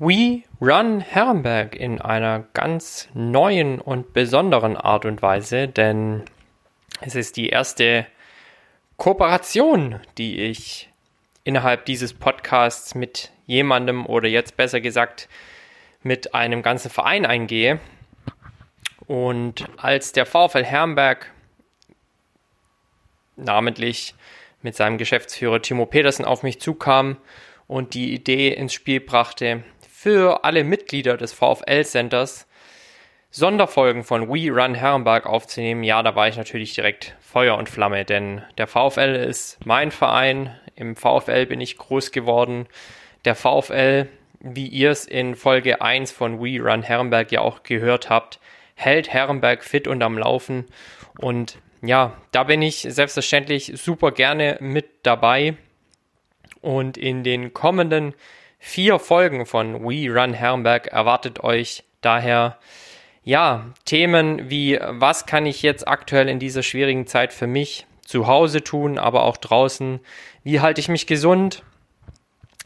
We Run Herrenberg in einer ganz neuen und besonderen Art und Weise, denn es ist die erste Kooperation, die ich innerhalb dieses Podcasts mit jemandem oder jetzt besser gesagt mit einem ganzen Verein eingehe. Und als der VfL Herrenberg namentlich mit seinem Geschäftsführer Timo Petersen auf mich zukam und die Idee ins Spiel brachte, für alle Mitglieder des VfL-Centers Sonderfolgen von We Run Herrenberg aufzunehmen, ja, da war ich natürlich direkt Feuer und Flamme, denn der VfL ist mein Verein, im VfL bin ich groß geworden. Der VfL, wie ihr es in Folge 1 von We Run Herrenberg ja auch gehört habt, hält Herrenberg fit und am Laufen. Und ja, da bin ich selbstverständlich super gerne mit dabei. Und in den kommenden vier Folgen von We Run Herrenberg erwartet euch daher ja Themen wie was kann ich jetzt aktuell in dieser schwierigen Zeit für mich zu Hause tun, aber auch draußen? Wie halte ich mich gesund?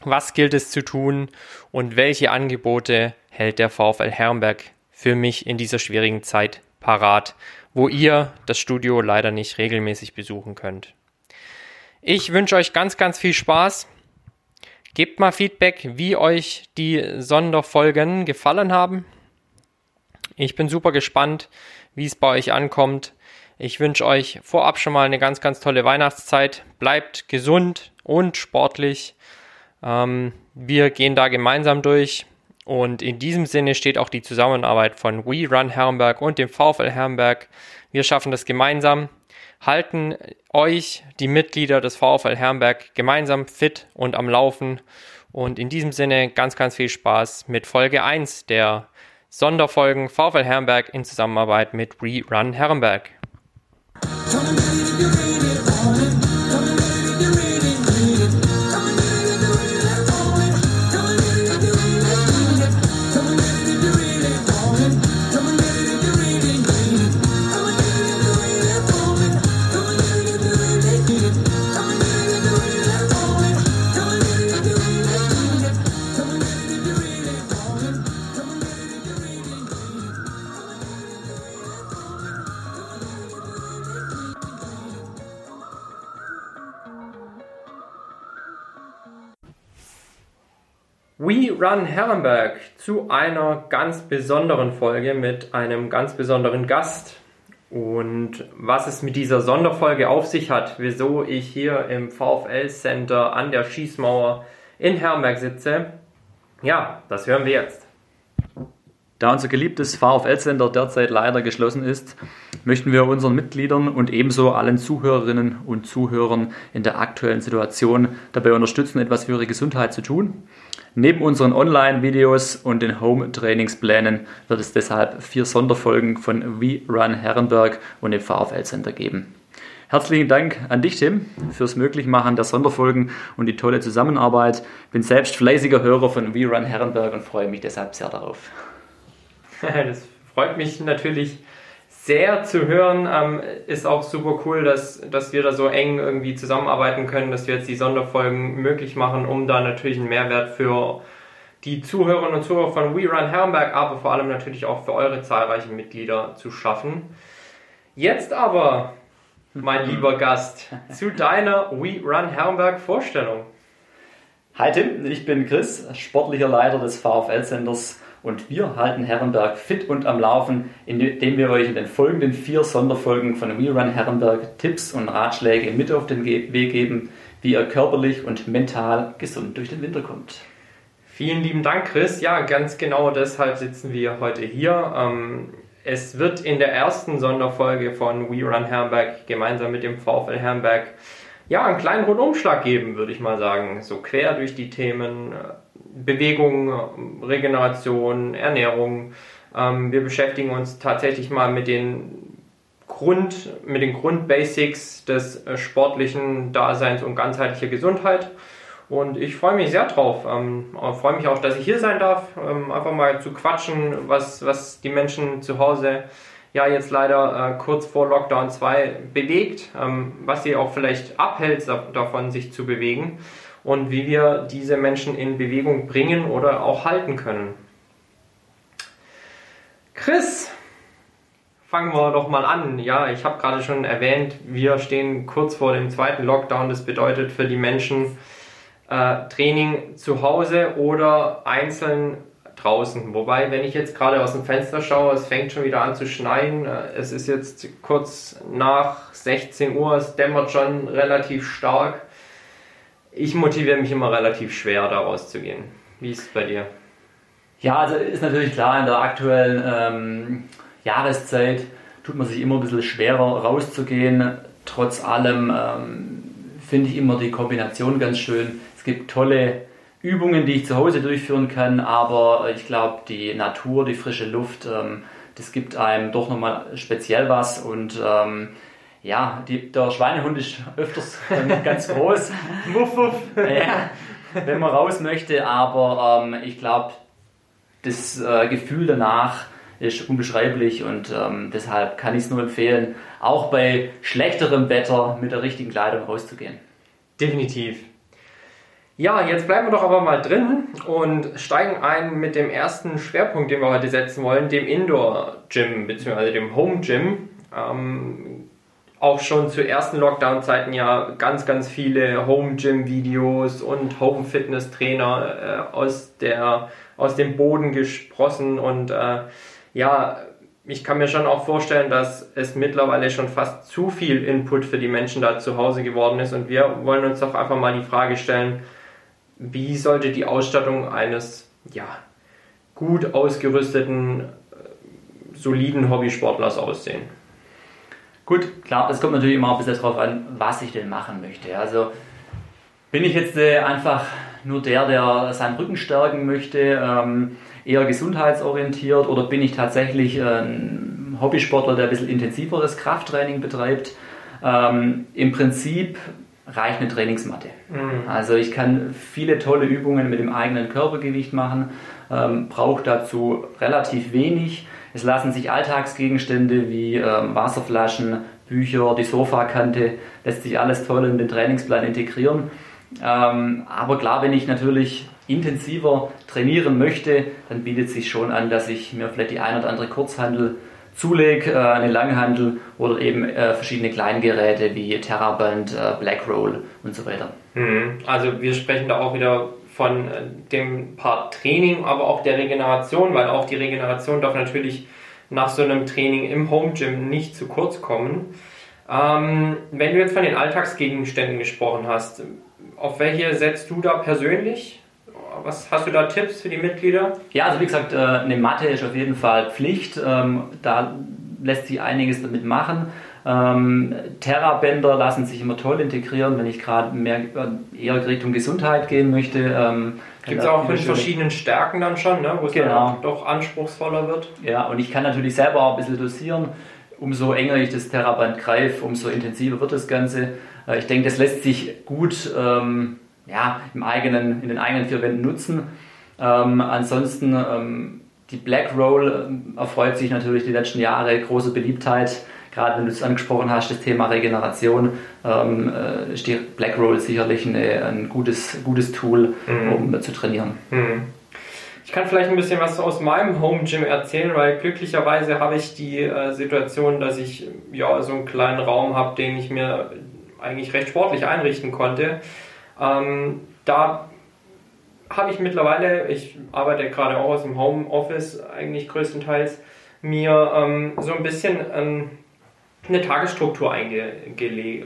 Was gilt es zu tun und welche Angebote hält der VfL Herrenberg für mich in dieser schwierigen Zeit parat, wo ihr das Studio leider nicht regelmäßig besuchen könnt? Ich wünsche euch ganz, ganz viel Spaß Gebt mal Feedback, wie euch die Sonderfolgen gefallen haben. Ich bin super gespannt, wie es bei euch ankommt. Ich wünsche euch vorab schon mal eine ganz, ganz tolle Weihnachtszeit. Bleibt gesund und sportlich. Ähm, wir gehen da gemeinsam durch. Und in diesem Sinne steht auch die Zusammenarbeit von We Run Herrenberg und dem VfL Herrenberg. Wir schaffen das gemeinsam halten euch, die Mitglieder des VfL Herrenberg, gemeinsam fit und am Laufen. Und in diesem Sinne ganz, ganz viel Spaß mit Folge 1 der Sonderfolgen VfL Herrenberg in Zusammenarbeit mit Rerun Herrenberg. We Run Herrenberg zu einer ganz besonderen Folge mit einem ganz besonderen Gast. Und was es mit dieser Sonderfolge auf sich hat, wieso ich hier im VfL Center an der Schießmauer in Herrenberg sitze, ja, das hören wir jetzt. Da unser geliebtes VfL-Center derzeit leider geschlossen ist, möchten wir unseren Mitgliedern und ebenso allen Zuhörerinnen und Zuhörern in der aktuellen Situation dabei unterstützen, etwas für ihre Gesundheit zu tun. Neben unseren Online-Videos und den Home-Trainingsplänen wird es deshalb vier Sonderfolgen von We Run Herrenberg und dem VfL Center geben. Herzlichen Dank an dich, Tim, fürs Möglichmachen der Sonderfolgen und die tolle Zusammenarbeit. Bin selbst fleißiger Hörer von We Run Herrenberg und freue mich deshalb sehr darauf. Das freut mich natürlich sehr zu hören. Ähm, ist auch super cool, dass, dass wir da so eng irgendwie zusammenarbeiten können, dass wir jetzt die Sonderfolgen möglich machen, um da natürlich einen Mehrwert für die Zuhörerinnen und Zuhörer von We Run Herrenberg, aber vor allem natürlich auch für eure zahlreichen Mitglieder zu schaffen. Jetzt aber, mein lieber Gast, zu deiner We Run Herrenberg Vorstellung. Hi Tim, ich bin Chris, sportlicher Leiter des VfL-Centers und wir halten Herrenberg fit und am Laufen, indem wir euch in den folgenden vier Sonderfolgen von We Run Herrenberg Tipps und Ratschläge mit auf den Weg geben, wie ihr körperlich und mental gesund durch den Winter kommt. Vielen lieben Dank, Chris. Ja, ganz genau deshalb sitzen wir heute hier. Ähm, es wird in der ersten Sonderfolge von We Run Herrenberg gemeinsam mit dem VfL Herrenberg ja, einen kleinen Rundumschlag geben, würde ich mal sagen. So quer durch die Themen Bewegung, Regeneration, Ernährung. Ähm, wir beschäftigen uns tatsächlich mal mit den Grund, mit den Grundbasics des äh, sportlichen Daseins und ganzheitlicher Gesundheit. Und ich freue mich sehr drauf. Ähm, freue mich auch, dass ich hier sein darf, ähm, einfach mal zu quatschen, was, was die Menschen zu Hause ja jetzt leider äh, kurz vor Lockdown 2 bewegt, ähm, was sie auch vielleicht abhält davon, sich zu bewegen. Und wie wir diese Menschen in Bewegung bringen oder auch halten können. Chris, fangen wir doch mal an. Ja, ich habe gerade schon erwähnt, wir stehen kurz vor dem zweiten Lockdown. Das bedeutet für die Menschen äh, Training zu Hause oder einzeln draußen. Wobei, wenn ich jetzt gerade aus dem Fenster schaue, es fängt schon wieder an zu schneien. Äh, es ist jetzt kurz nach 16 Uhr, es dämmert schon relativ stark. Ich motiviere mich immer relativ schwer, da rauszugehen. Wie ist es bei dir? Ja, also ist natürlich klar, in der aktuellen ähm, Jahreszeit tut man sich immer ein bisschen schwerer rauszugehen. Trotz allem ähm, finde ich immer die Kombination ganz schön. Es gibt tolle Übungen, die ich zu Hause durchführen kann, aber ich glaube, die Natur, die frische Luft, ähm, das gibt einem doch nochmal speziell was und ähm, ja, die, der Schweinehund ist öfters ganz groß. wuff, wuff. Ja, wenn man raus möchte, aber ähm, ich glaube, das äh, Gefühl danach ist unbeschreiblich und ähm, deshalb kann ich es nur empfehlen, auch bei schlechterem Wetter mit der richtigen Kleidung rauszugehen. Definitiv. Ja, jetzt bleiben wir doch aber mal drin und steigen ein mit dem ersten Schwerpunkt, den wir heute setzen wollen, dem Indoor-Gym bzw. dem Home-Gym. Ähm, auch schon zu ersten Lockdown-Zeiten ja ganz, ganz viele Home-Gym-Videos und Home-Fitness-Trainer äh, aus, aus dem Boden gesprossen und äh, ja, ich kann mir schon auch vorstellen, dass es mittlerweile schon fast zu viel Input für die Menschen da zu Hause geworden ist und wir wollen uns doch einfach mal die Frage stellen, wie sollte die Ausstattung eines ja, gut ausgerüsteten, äh, soliden Hobbysportlers aussehen? Gut, klar, das kommt natürlich immer ein bisschen darauf an, was ich denn machen möchte. Also bin ich jetzt äh, einfach nur der, der seinen Rücken stärken möchte, ähm, eher gesundheitsorientiert oder bin ich tatsächlich ein Hobbysportler, der ein bisschen intensiveres Krafttraining betreibt? Ähm, Im Prinzip reicht eine Trainingsmatte. Mhm. Also ich kann viele tolle Übungen mit dem eigenen Körpergewicht machen, ähm, brauche dazu relativ wenig. Es lassen sich Alltagsgegenstände wie ähm, Wasserflaschen, Bücher, die Sofakante, lässt sich alles toll in den Trainingsplan integrieren. Ähm, aber klar, wenn ich natürlich intensiver trainieren möchte, dann bietet sich schon an, dass ich mir vielleicht die ein oder andere Kurzhandel zulege, äh, eine Langhandel oder eben äh, verschiedene Kleingeräte wie Terraband, äh, Blackroll und so weiter. Mhm. Also wir sprechen da auch wieder von äh, dem Part Training, aber auch der Regeneration, weil auch die Regeneration darf natürlich nach so einem Training im Home Gym nicht zu kurz kommen. Ähm, wenn du jetzt von den Alltagsgegenständen gesprochen hast, auf welche setzt du da persönlich? Was hast du da Tipps für die Mitglieder? Ja, also wie gesagt, äh, eine Matte ist auf jeden Fall Pflicht. Ähm, da lässt sich einiges damit machen. Ähm, Terrabänder lassen sich immer toll integrieren, wenn ich gerade mehr äh, eher Richtung Gesundheit gehen möchte. Ähm, Gibt es auch in verschiedenen Stärken dann schon, ne? wo es genau. dann doch anspruchsvoller wird? Ja, und ich kann natürlich selber auch ein bisschen dosieren. Umso enger ich das Terraband greife, umso intensiver wird das Ganze. Äh, ich denke, das lässt sich gut ähm, ja, im eigenen, in den eigenen vier Wänden nutzen. Ähm, ansonsten ähm, die Black Roll ähm, erfreut sich natürlich die letzten Jahre große Beliebtheit gerade wenn du es angesprochen hast, das Thema Regeneration, ähm, äh, ist die Black Roll sicherlich eine, ein gutes, gutes Tool, mhm. um zu trainieren. Mhm. Ich kann vielleicht ein bisschen was aus meinem Home Gym erzählen, weil glücklicherweise habe ich die äh, Situation, dass ich ja so einen kleinen Raum habe, den ich mir eigentlich recht sportlich einrichten konnte. Ähm, da habe ich mittlerweile, ich arbeite gerade auch aus dem Homeoffice eigentlich größtenteils, mir ähm, so ein bisschen ein eine Tagesstruktur einge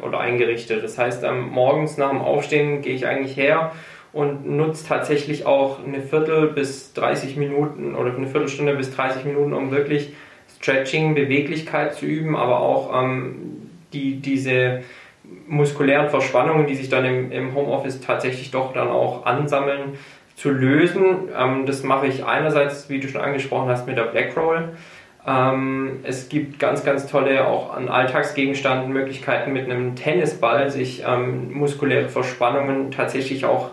oder eingerichtet. Das heißt, ähm, morgens nach dem Aufstehen gehe ich eigentlich her und nutze tatsächlich auch eine Viertel bis 30 Minuten oder eine Viertelstunde bis 30 Minuten, um wirklich Stretching, Beweglichkeit zu üben, aber auch ähm, die, diese muskulären Verspannungen, die sich dann im, im Homeoffice tatsächlich doch dann auch ansammeln, zu lösen. Ähm, das mache ich einerseits, wie du schon angesprochen hast, mit der Black Roll. Ähm, es gibt ganz, ganz tolle auch an Alltagsgegenständen Möglichkeiten mit einem Tennisball sich ähm, muskuläre Verspannungen tatsächlich auch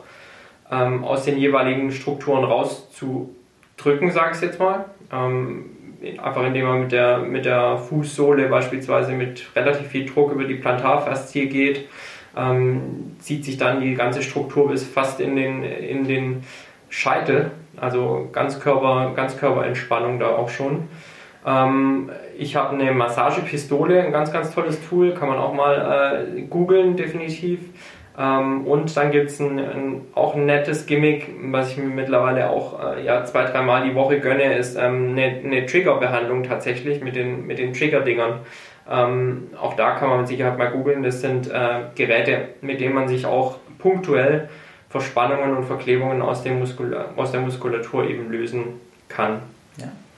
ähm, aus den jeweiligen Strukturen rauszudrücken, sage ich jetzt mal. Ähm, einfach indem man mit der, mit der Fußsohle beispielsweise mit relativ viel Druck über die Plantarfaszie geht. ähm, zieht sich dann die ganze Struktur bis fast in den, in den Scheitel. Also Ganzkörper, Ganzkörperentspannung da auch schon. Ähm, ich habe eine Massagepistole, ein ganz, ganz tolles Tool, kann man auch mal äh, googeln, definitiv. Ähm, und dann gibt es ein, ein, auch ein nettes Gimmick, was ich mir mittlerweile auch äh, ja, zwei, dreimal die Woche gönne, ist ähm, eine, eine Triggerbehandlung tatsächlich mit den, mit den Trigger-Dingern. Ähm, auch da kann man mit Sicherheit mal googeln. Das sind äh, Geräte, mit denen man sich auch punktuell Verspannungen und Verklebungen aus, dem Muskul aus der Muskulatur eben lösen kann.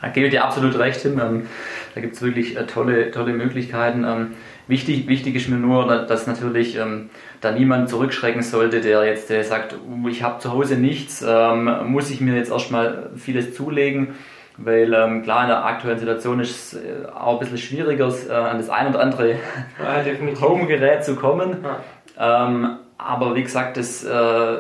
Da gebe ich dir absolut recht, Tim. Ähm, da gibt es wirklich äh, tolle, tolle Möglichkeiten. Ähm, wichtig, wichtig ist mir nur, dass natürlich ähm, da niemand zurückschrecken sollte, der jetzt der sagt, uh, ich habe zu Hause nichts, ähm, muss ich mir jetzt erstmal vieles zulegen weil ähm, klar in der aktuellen Situation ist es äh, auch ein bisschen schwieriger, äh, an das ein oder andere ja, Home-Gerät zu kommen. Ja. Ähm, aber wie gesagt, das äh,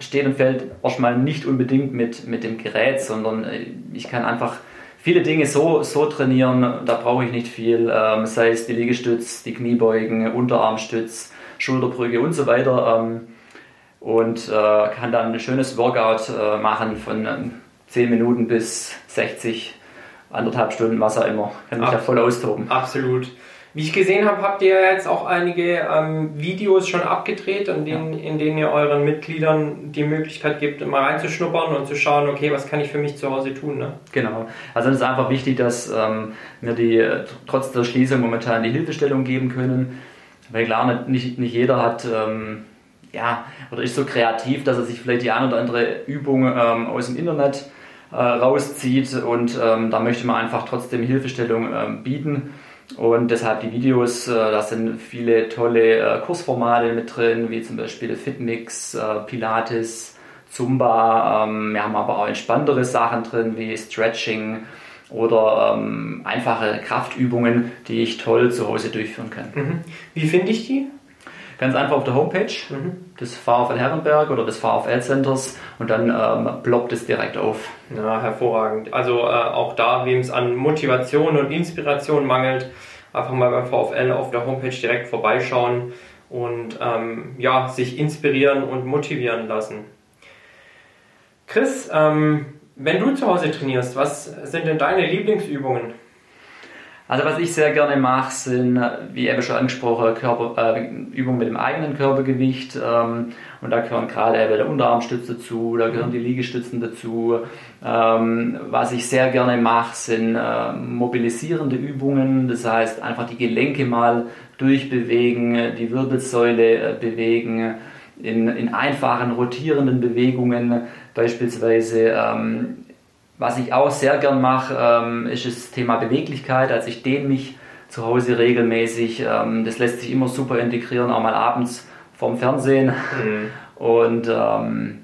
steht und fällt erstmal nicht unbedingt mit, mit dem Gerät, sondern äh, ich kann einfach viele Dinge so, so trainieren, da brauche ich nicht viel, ähm, sei es die Liegestütz, die Kniebeugen, Unterarmstütz, Schulterbrücke und so weiter. Ähm, und äh, kann dann ein schönes Workout äh, machen von 10 Minuten bis 60, anderthalb Stunden, was auch immer. Kann mich Ab, da voll austoben. Absolut. Wie ich gesehen habe, habt ihr jetzt auch einige ähm, Videos schon abgedreht, in denen, ja. in denen ihr euren Mitgliedern die Möglichkeit gibt, mal reinzuschnuppern und zu schauen, okay, was kann ich für mich zu Hause tun. Ne? Genau. Also es ist einfach wichtig, dass ähm, wir die äh, trotz der Schließung momentan die Hilfestellung geben können. Weil klar, nicht, nicht jeder hat ähm, ja, oder ist so kreativ, dass er sich vielleicht die eine oder andere Übung ähm, aus dem Internet äh, rauszieht und ähm, da möchte man einfach trotzdem Hilfestellung ähm, bieten. Und deshalb die Videos, äh, da sind viele tolle äh, Kursformate mit drin, wie zum Beispiel Fitmix, äh, Pilates, Zumba. Ähm, wir haben aber auch entspanntere Sachen drin, wie Stretching oder ähm, einfache Kraftübungen, die ich toll zu Hause durchführen kann. Mhm. Wie finde ich die? Ganz einfach auf der Homepage mhm. des VfL Herrenberg oder des VfL Centers und dann ähm, ploppt es direkt auf. Ja, hervorragend. Also äh, auch da, wem es an Motivation und Inspiration mangelt, einfach mal beim VfL auf der Homepage direkt vorbeischauen und ähm, ja, sich inspirieren und motivieren lassen. Chris, ähm, wenn du zu Hause trainierst, was sind denn deine Lieblingsübungen? Also was ich sehr gerne mache, sind, wie eben schon angesprochen, Körper, äh, Übungen mit dem eigenen Körpergewicht. Ähm, und da gehören gerade eben der Unterarmstütz dazu, da gehören die Liegestützen dazu. Ähm, was ich sehr gerne mache, sind äh, mobilisierende Übungen. Das heißt, einfach die Gelenke mal durchbewegen, die Wirbelsäule äh, bewegen. In, in einfachen rotierenden Bewegungen, beispielsweise ähm, was ich auch sehr gern mache, ähm, ist das Thema Beweglichkeit. Also ich dehne mich zu Hause regelmäßig. Ähm, das lässt sich immer super integrieren, auch mal abends vorm Fernsehen. Mhm. Und ähm,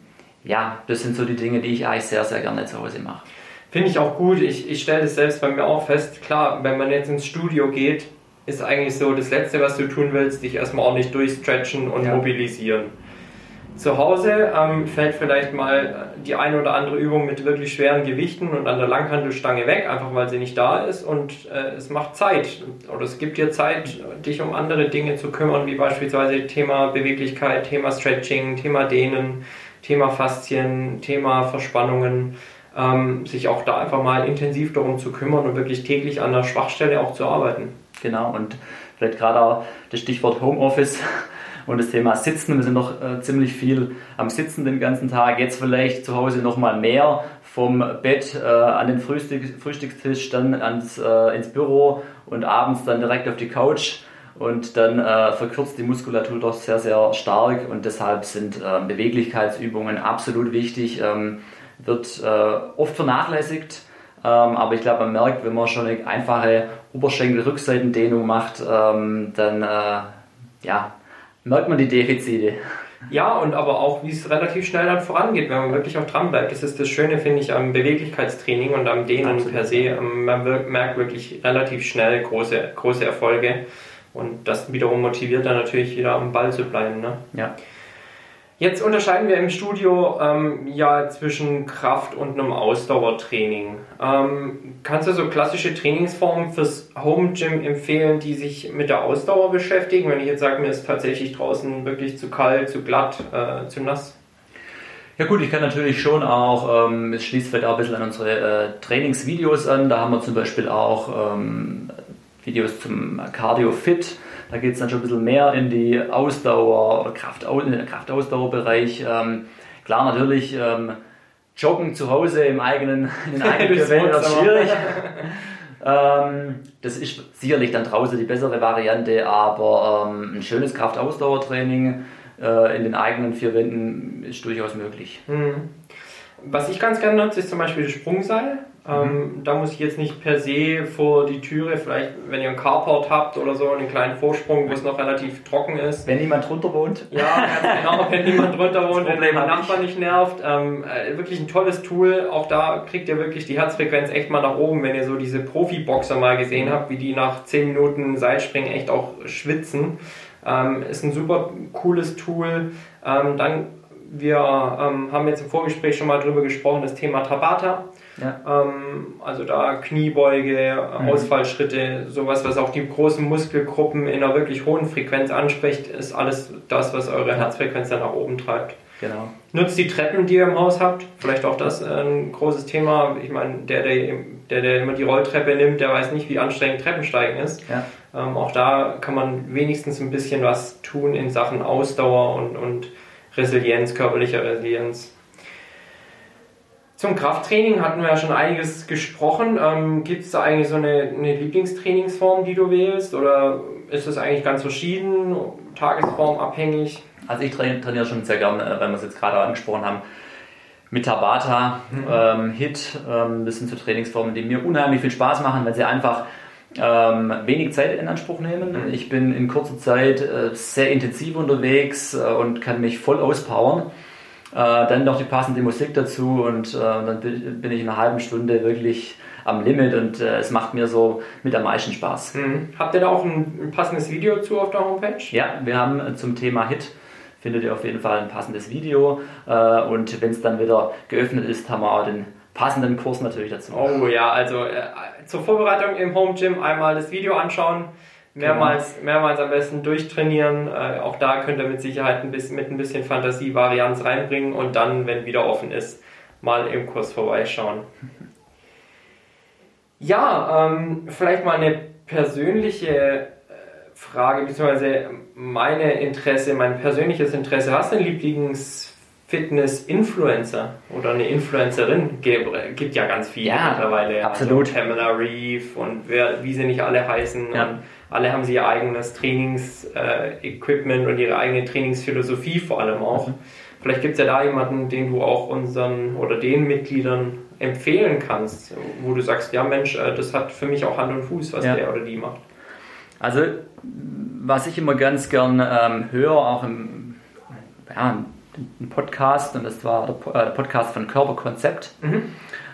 ja, das sind so die Dinge, die ich eigentlich sehr, sehr gerne zu Hause mache. Finde ich auch gut. Ich, ich stelle das selbst bei mir auch fest. Klar, wenn man jetzt ins Studio geht, ist eigentlich so das Letzte, was du tun willst, dich erstmal ordentlich durchstretchen und ja. mobilisieren. Zu Hause ähm, fällt vielleicht mal die eine oder andere Übung mit wirklich schweren Gewichten und an der Langhandelstange weg, einfach weil sie nicht da ist und äh, es macht Zeit oder es gibt dir Zeit, dich um andere Dinge zu kümmern, wie beispielsweise Thema Beweglichkeit, Thema Stretching, Thema Dehnen, Thema Faszien, Thema Verspannungen, ähm, sich auch da einfach mal intensiv darum zu kümmern und wirklich täglich an der Schwachstelle auch zu arbeiten. Genau und vielleicht gerade auch das Stichwort Homeoffice und das Thema Sitzen, wir sind noch äh, ziemlich viel am Sitzen den ganzen Tag. Jetzt vielleicht zu Hause nochmal mehr vom Bett äh, an den Frühstück, Frühstückstisch, dann ans, äh, ins Büro und abends dann direkt auf die Couch. Und dann äh, verkürzt die Muskulatur doch sehr, sehr stark und deshalb sind ähm, Beweglichkeitsübungen absolut wichtig. Ähm, wird äh, oft vernachlässigt, ähm, aber ich glaube, man merkt, wenn man schon eine einfache Oberschenkel-Rückseitendehnung macht, ähm, dann äh, ja, merkt man die Defizite. Ja, und aber auch, wie es relativ schnell dann vorangeht, wenn man wirklich auch dran bleibt. Das ist das Schöne, finde ich, am Beweglichkeitstraining und am Dehnen Absolut. per se. Ähm, man merkt wirklich relativ schnell große, große Erfolge. Und das wiederum motiviert dann natürlich wieder am Ball zu bleiben. Ne? Ja. Jetzt unterscheiden wir im Studio ähm, ja zwischen Kraft und einem Ausdauertraining. Ähm, kannst du so klassische Trainingsformen fürs Home Gym empfehlen, die sich mit der Ausdauer beschäftigen? Wenn ich jetzt sage, mir ist tatsächlich draußen wirklich zu kalt, zu glatt, äh, zu nass? Ja gut, ich kann natürlich schon auch, ähm, es schließt vielleicht auch ein bisschen an unsere äh, Trainingsvideos an. Da haben wir zum Beispiel auch ähm, Videos zum Cardio Fit da geht es dann schon ein bisschen mehr in die Ausdauer oder Kraftaus Kraftausdauerbereich. Ähm, klar, natürlich, ähm, Joggen zu Hause im eigenen, in den eigenen vier Wänden ist schwierig. ähm, das ist sicherlich dann draußen die bessere Variante, aber ähm, ein schönes Kraftausdauertraining äh, in den eigenen vier Wänden ist durchaus möglich. Mhm. Was ich ganz gerne nutze, ist zum Beispiel das Sprungseil. Ähm, mhm. da muss ich jetzt nicht per se vor die Türe, vielleicht wenn ihr einen Carport habt oder so, einen kleinen Vorsprung, wo es noch relativ trocken ist. Wenn niemand drunter wohnt. Ja, ganz genau, wenn niemand drunter wohnt, wenn der Nachbar nicht nervt. Ähm, äh, wirklich ein tolles Tool. Auch da kriegt ihr wirklich die Herzfrequenz echt mal nach oben, wenn ihr so diese Profi-Boxer mal gesehen habt, wie die nach 10 Minuten Seilspringen echt auch schwitzen. Ähm, ist ein super cooles Tool. Ähm, dann wir ähm, haben jetzt im Vorgespräch schon mal drüber gesprochen, das Thema Tabata. Ja. Ähm, also da Kniebeuge, mhm. Ausfallschritte, sowas, was auch die großen Muskelgruppen in einer wirklich hohen Frequenz anspricht, ist alles das, was eure Herzfrequenz dann nach oben treibt. Genau. Nutzt die Treppen, die ihr im Haus habt. Vielleicht auch das äh, ein großes Thema. Ich meine, der der, der, der immer die Rolltreppe nimmt, der weiß nicht, wie anstrengend Treppensteigen ist. Ja. Ähm, auch da kann man wenigstens ein bisschen was tun in Sachen Ausdauer und, und Resilienz, körperlicher Resilienz. Zum Krafttraining hatten wir ja schon einiges gesprochen. Ähm, Gibt es da eigentlich so eine, eine, Lieblingstrainingsform, die du wählst? Oder ist es eigentlich ganz verschieden, tagesformabhängig? Also ich trainiere schon sehr gerne, äh, weil wir es jetzt gerade angesprochen haben, mit Tabata, mhm. ähm, HIT. Ähm, das sind so Trainingsformen, die mir unheimlich viel Spaß machen, weil sie einfach ähm, wenig Zeit in Anspruch nehmen. Mhm. Ich bin in kurzer Zeit äh, sehr intensiv unterwegs äh, und kann mich voll auspowern. Äh, dann noch die passende Musik dazu und äh, dann bin ich in einer halben Stunde wirklich am Limit und äh, es macht mir so mit am meisten Spaß. Mhm. Habt ihr da auch ein, ein, passendes Video zu auf der Homepage? Ja, wir haben äh, zum Thema Hit findet ihr auf jeden Fall ein passendes Video und wenn es dann wieder geöffnet ist, haben wir auch den passenden Kurs natürlich dazu. Oh ja, also äh, zur Vorbereitung im Home Gym einmal das Video anschauen, mehrmals, genau. mehrmals am besten durchtrainieren. Äh, auch da könnt ihr mit Sicherheit ein bisschen, mit ein bisschen Fantasie Varianz reinbringen und dann, wenn wieder offen ist, mal im Kurs vorbeischauen. Ja, ähm, vielleicht mal eine persönliche äh, Frage, beziehungsweise meine Interesse, mein persönliches Interesse. Hast du einen Lieblings Fitness-Influencer oder eine Influencerin gibt ja ganz viele ja, mittlerweile. Absolut. Also Pamela Reeve und wer, wie sie nicht alle heißen. Ja. Alle haben sie ihr eigenes Trainingsequipment und ihre eigene Trainingsphilosophie vor allem auch. Mhm. Vielleicht gibt es ja da jemanden, den du auch unseren oder den Mitgliedern empfehlen kannst, wo du sagst, ja Mensch, äh, das hat für mich auch Hand und Fuß, was ja. der oder die macht. Also was ich immer ganz gern ähm, höre, auch im ja, einen Podcast und das war der äh, Podcast von Körperkonzept. Mhm.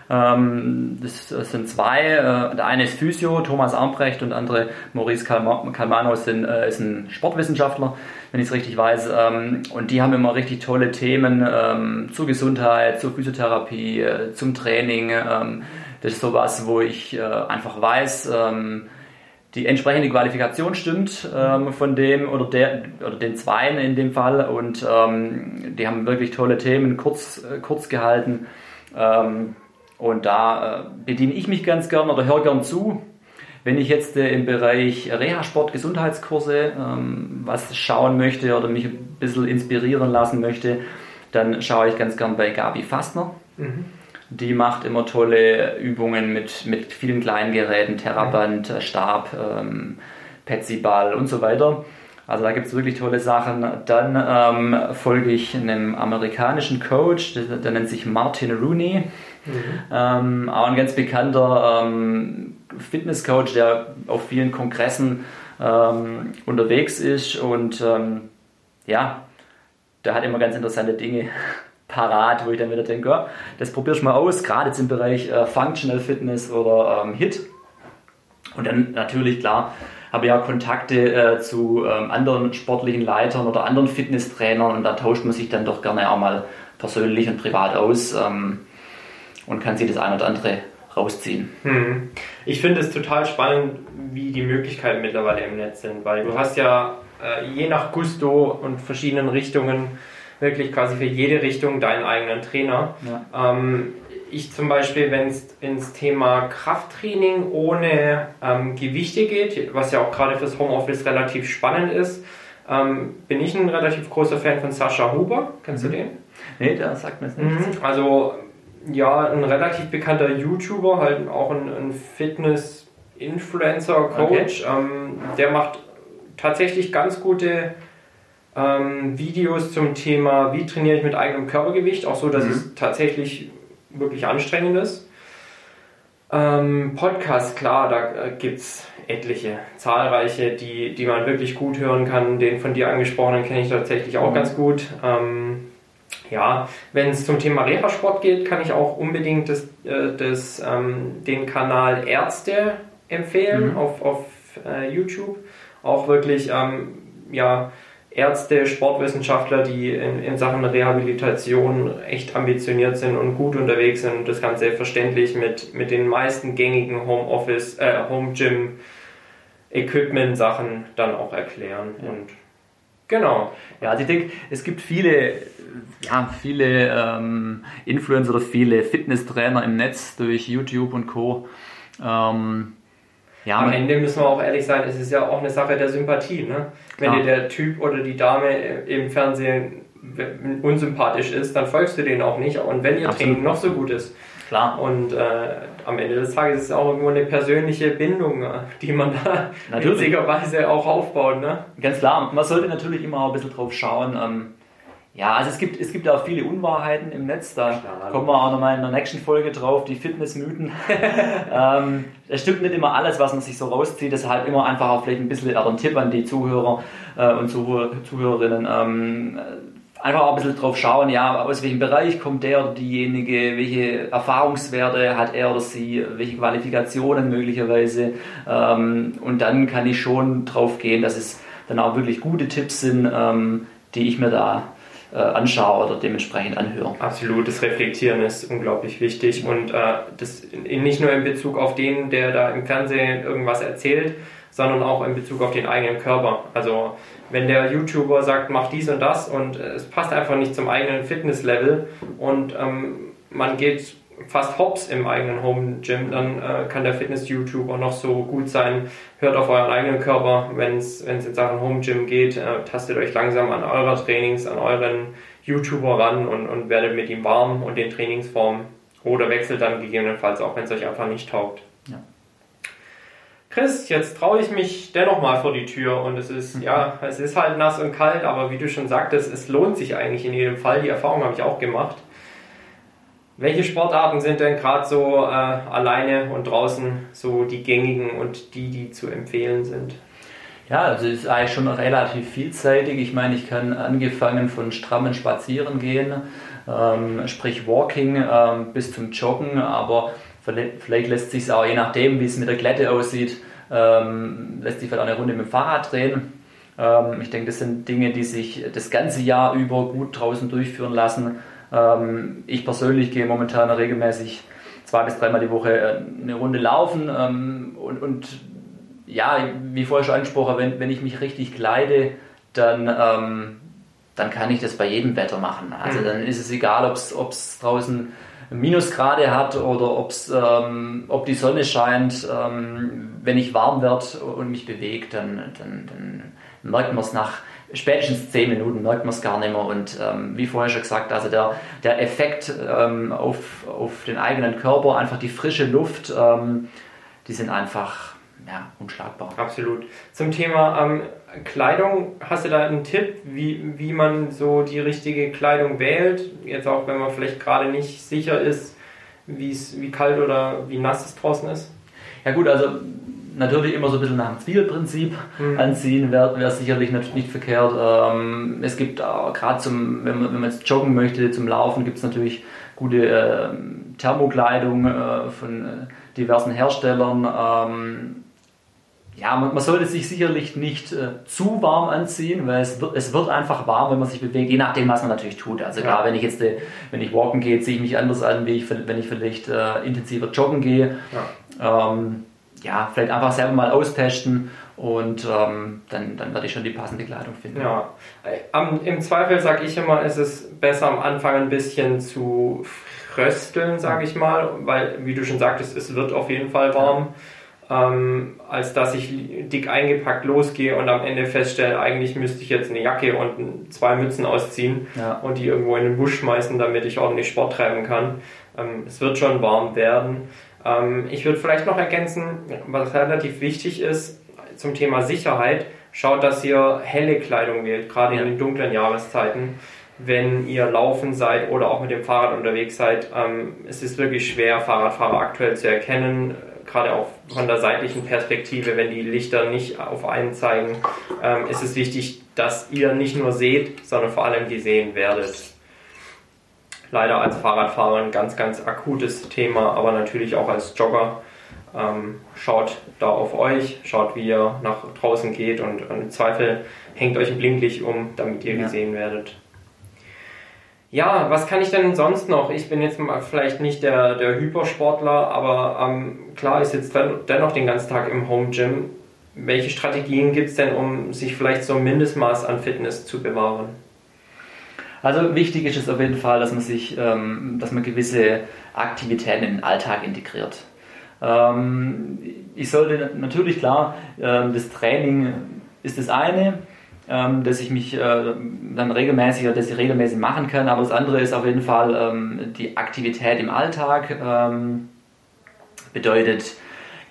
Ähm, das, sind zwei. Äh, der eine ist Physio, Thomas Armbrecht und der andere Maurice Kalmano äh, ist ein Sportwissenschaftler, wenn ich es richtig weiß. Ähm, und die haben immer richtig tolle Themen ähm, zur Gesundheit, zur Physiotherapie, zum Training. das ist sowas, wo ich einfach weiß, die entsprechende Qualifikation stimmt ähm, von dem oder der oder den Zweien in dem Fall und ähm, die haben wirklich tolle Themen kurz, äh, kurz gehalten ähm, und da äh, bediene ich mich ganz gern oder höre gern zu. Wenn ich jetzt äh, im Bereich Reha-Sport, Gesundheitskurse ähm, was schauen möchte oder mich ein bisschen inspirieren lassen möchte, dann schaue ich ganz gern bei Gabi Fastner. Mhm. Die macht immer tolle Übungen mit, mit vielen kleinen Geräten, Terraband. Stab, ähm, Petsyball und so weiter. Also da gibt es wirklich tolle Sachen. Dann ähm, folge ich einem amerikanischen Coach, der, der nennt sich Martin Rooney. Mhm. Ähm, auch ein ganz bekannter ähm, Fitnesscoach, der auf vielen Kongressen ähm, unterwegs ist und ähm, ja, der hat immer ganz interessante Dinge parat, wo ich dann wieder denke, ja, das probierst du mal aus, gerade jetzt im Bereich äh, Functional Fitness oder ähm, HIT. Und dann natürlich, klar, habe ja Kontakte äh, zu ähm, anderen sportlichen Leitern oder anderen Fitnesstrainern und da tauscht man sich dann doch gerne auch mal persönlich und privat aus ähm, und kann sich das eine oder andere rausziehen. Hm. Ich finde es total spannend, wie die Möglichkeiten mittlerweile im Netz sind, weil du hast ja äh, je nach Gusto und verschiedenen Richtungen wirklich quasi für jede Richtung deinen eigenen Trainer. Ja. Ähm, ich zum Beispiel, wenn es ins Thema Krafttraining ohne ähm, Gewichte geht, was ja auch gerade fürs Homeoffice relativ spannend ist, ähm, bin ich ein relativ großer Fan von Sascha Huber. Kennst mhm. du den? Nee, der sagt mir es nicht. Mhm. Also, ja, ein relativ bekannter YouTuber, halt auch ein, ein Fitness-Influencer-Coach. Okay. Ähm, der macht tatsächlich ganz gute ähm, Videos zum Thema, wie trainiere ich mit eigenem Körpergewicht, auch so, dass mhm. es tatsächlich wirklich anstrengend ist. Ähm, Podcast, klar, da äh, gibt es etliche, zahlreiche, die, die man wirklich gut hören kann. Den von dir angesprochenen kenne ich tatsächlich auch mhm. ganz gut. Ähm, ja, wenn es zum Thema Reha-Sport geht, kann ich auch unbedingt das, äh, das, ähm, den Kanal Ärzte empfehlen mhm. auf, auf äh, YouTube. Auch wirklich ähm, ja, Ärzte, Sportwissenschaftler, die in, in, Sachen Rehabilitation echt ambitioniert sind und gut unterwegs sind und das ganz selbstverständlich mit, mit den meisten gängigen Homeoffice, äh, Home Gym Equipment Sachen dann auch erklären. Ja. Und genau. Ja, also ich denke, es gibt viele, ja, viele ähm, Influencer oder viele Fitnesstrainer im Netz durch YouTube und Co. Ähm, ja, Am Ende müssen wir auch ehrlich sein, es ist ja auch eine Sache der Sympathie. Ne? Wenn dir der Typ oder die Dame im Fernsehen unsympathisch ist, dann folgst du denen auch nicht. Und wenn ihr Absolut. Training noch so gut ist. Klar. Und äh, am Ende des Tages ist es auch irgendwo eine persönliche Bindung, die man da witzigerweise auch aufbaut. Ne? Ganz klar. Man sollte natürlich immer auch ein bisschen drauf schauen. Ähm, ja, also es gibt, es gibt auch viele Unwahrheiten im Netz, da Klar, kommen wir auch nochmal in der nächsten Folge drauf, die Fitnessmythen. ähm, es stimmt nicht immer alles, was man sich so rauszieht, deshalb immer einfach auch vielleicht ein bisschen ein Tipp an die Zuhörer äh, und Zuhörerinnen. Ähm, einfach auch ein bisschen drauf schauen, ja, aus welchem Bereich kommt der oder diejenige, welche Erfahrungswerte hat er oder sie, welche Qualifikationen möglicherweise. Ähm, und dann kann ich schon drauf gehen, dass es dann auch wirklich gute Tipps sind, ähm, die ich mir da äh, anschaue oder dementsprechend anhöre. Absolut, das Reflektieren ist unglaublich wichtig und äh, das nicht nur in Bezug auf den, der da im Fernsehen irgendwas erzählt, sondern auch in Bezug auf den eigenen Körper. Also wenn der YouTuber sagt, mach dies und das und äh, es passt einfach nicht zum eigenen Fitnesslevel und ähm, man geht fast hops im eigenen Home Gym, dann äh, kann der Fitness-YouTuber noch so gut sein. Hört auf euren eigenen Körper, wenn es in Sachen Home Gym geht. Äh, tastet euch langsam an eurer Trainings, an euren YouTuber ran und, und werdet mit ihm warm und den Trainingsformen. Oder wechselt dann gegebenenfalls auch, wenn es euch einfach nicht taugt. Ja. Chris, jetzt traue ich mich dennoch mal vor die Tür und es ist, mhm. ja, es ist halt nass und kalt, aber wie du schon sagtest, es lohnt sich eigentlich in jedem Fall. Die Erfahrung habe ich auch gemacht. Welche Sportarten sind denn gerade so äh, alleine und draußen so die gängigen und die, die zu empfehlen sind? Ja, also es ist eigentlich schon relativ vielseitig. Ich meine, ich kann angefangen von strammen Spazieren gehen, ähm, sprich Walking, ähm, bis zum Joggen, aber vielleicht lässt sich es auch, je nachdem, wie es mit der Glätte aussieht, ähm, lässt sich vielleicht auch eine Runde mit dem Fahrrad drehen. Ähm, ich denke, das sind Dinge, die sich das ganze Jahr über gut draußen durchführen lassen. Ähm, ich persönlich gehe momentan regelmäßig zwei bis dreimal die Woche äh, eine Runde laufen ähm, und, und, ja, wie vorher schon angesprochen, wenn, wenn ich mich richtig kleide, dann, ähm, dann kann ich das bei jedem Wetter machen. Also mhm. dann ist es egal, ob es draußen Minusgrade hat oder ob's, ähm, ob die Sonne scheint. Ähm, wenn ich warm werde und mich bewege, dann, dann, dann merkt man es nach spätestens 10 Minuten merkt man es gar nicht mehr. Und ähm, wie vorher schon gesagt, also der, der Effekt ähm, auf, auf den eigenen Körper, einfach die frische Luft, ähm, die sind einfach ja, unschlagbar. Absolut. Zum Thema ähm, Kleidung, hast du da einen Tipp, wie, wie man so die richtige Kleidung wählt? Jetzt auch, wenn man vielleicht gerade nicht sicher ist, wie kalt oder wie nass es draußen ist? Ja gut, also natürlich immer so ein bisschen nach dem Zwiebelprinzip mhm. anziehen, wäre wär sicherlich nicht, nicht verkehrt. Ähm, es gibt gerade zum, wenn man, wenn man jetzt joggen möchte, zum Laufen gibt es natürlich gute äh, Thermokleidung äh, von äh, diversen Herstellern. Ähm, ja, man, man, sollte sich sicherlich nicht äh, zu warm anziehen, weil es wird, es wird einfach warm, wenn man sich bewegt, je nachdem, was man natürlich tut. Also ja. klar, wenn ich jetzt, äh, wenn ich walken gehe, ziehe ich mich anders an, wie ich, wenn ich vielleicht äh, intensiver joggen gehe. Ja. Ähm, ja, vielleicht einfach selber mal austesten und ähm, dann, dann werde ich schon die passende Kleidung finden. Ja, am, im Zweifel sage ich immer, ist es besser am Anfang ein bisschen zu frösteln, sage ich mal, weil, wie du schon sagtest, es wird auf jeden Fall warm. Ja ähm, als dass ich dick eingepackt losgehe und am Ende feststelle, eigentlich müsste ich jetzt eine Jacke und zwei Mützen ausziehen ja. und die irgendwo in den Busch schmeißen, damit ich ordentlich Sport treiben kann. Ähm, es wird schon warm werden. Ähm, ich würde vielleicht noch ergänzen, was relativ wichtig ist zum Thema Sicherheit, schaut, dass ihr helle Kleidung wählt, gerade ja. in den dunklen Jahreszeiten wenn ihr laufen seid oder auch mit dem Fahrrad unterwegs seid. Ähm, es ist wirklich schwer, Fahrradfahrer aktuell zu erkennen gerade auch von der seitlichen Perspektive, wenn die Lichter nicht auf einen zeigen, ähm, ist es wichtig, dass ihr nicht nur seht, sondern vor allem gesehen werdet. Leider als Fahrradfahrer ein ganz, ganz akutes Thema, aber natürlich auch als Jogger. Ähm, schaut da auf euch, schaut, wie ihr nach draußen geht und, und im Zweifel hängt euch ein Blinklicht um, damit ihr ja. gesehen werdet. Ja, was kann ich denn sonst noch? Ich bin jetzt mal vielleicht nicht der, der Hypersportler, aber ähm, klar, ich sitze dennoch den ganzen Tag im Home Gym. Welche Strategien gibt es denn, um sich vielleicht so ein Mindestmaß an Fitness zu bewahren? Also wichtig ist es auf jeden Fall, dass man sich, ähm, dass man gewisse Aktivitäten in den Alltag integriert. Ähm, ich sollte natürlich klar, äh, das Training ist das eine, ähm, dass ich mich äh, dann regelmäßig dass ich regelmäßig machen kann. Aber das andere ist auf jeden Fall ähm, die Aktivität im Alltag. Ähm, bedeutet,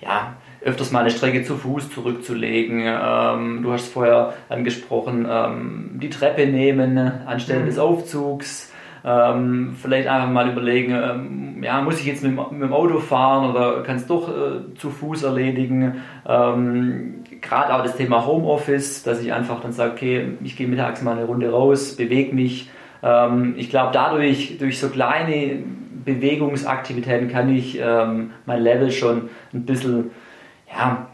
ja, öfters mal eine Strecke zu Fuß zurückzulegen. Ähm, du hast vorher angesprochen, ähm, die Treppe nehmen anstelle mhm. des Aufzugs. Ähm, vielleicht einfach mal überlegen, ähm, ja, muss ich jetzt mit, mit, dem Auto fahren oder kann es doch äh, zu Fuß erledigen? Ähm, Gerade auch das Thema Homeoffice, dass ich einfach dann sage, okay, ich gehe mittags mal eine Runde raus, bewege mich. Ähm, ich glaube, dadurch, durch so kleine Bewegungsaktivitäten kann ich ähm, mein Level schon ein bisschen, ja,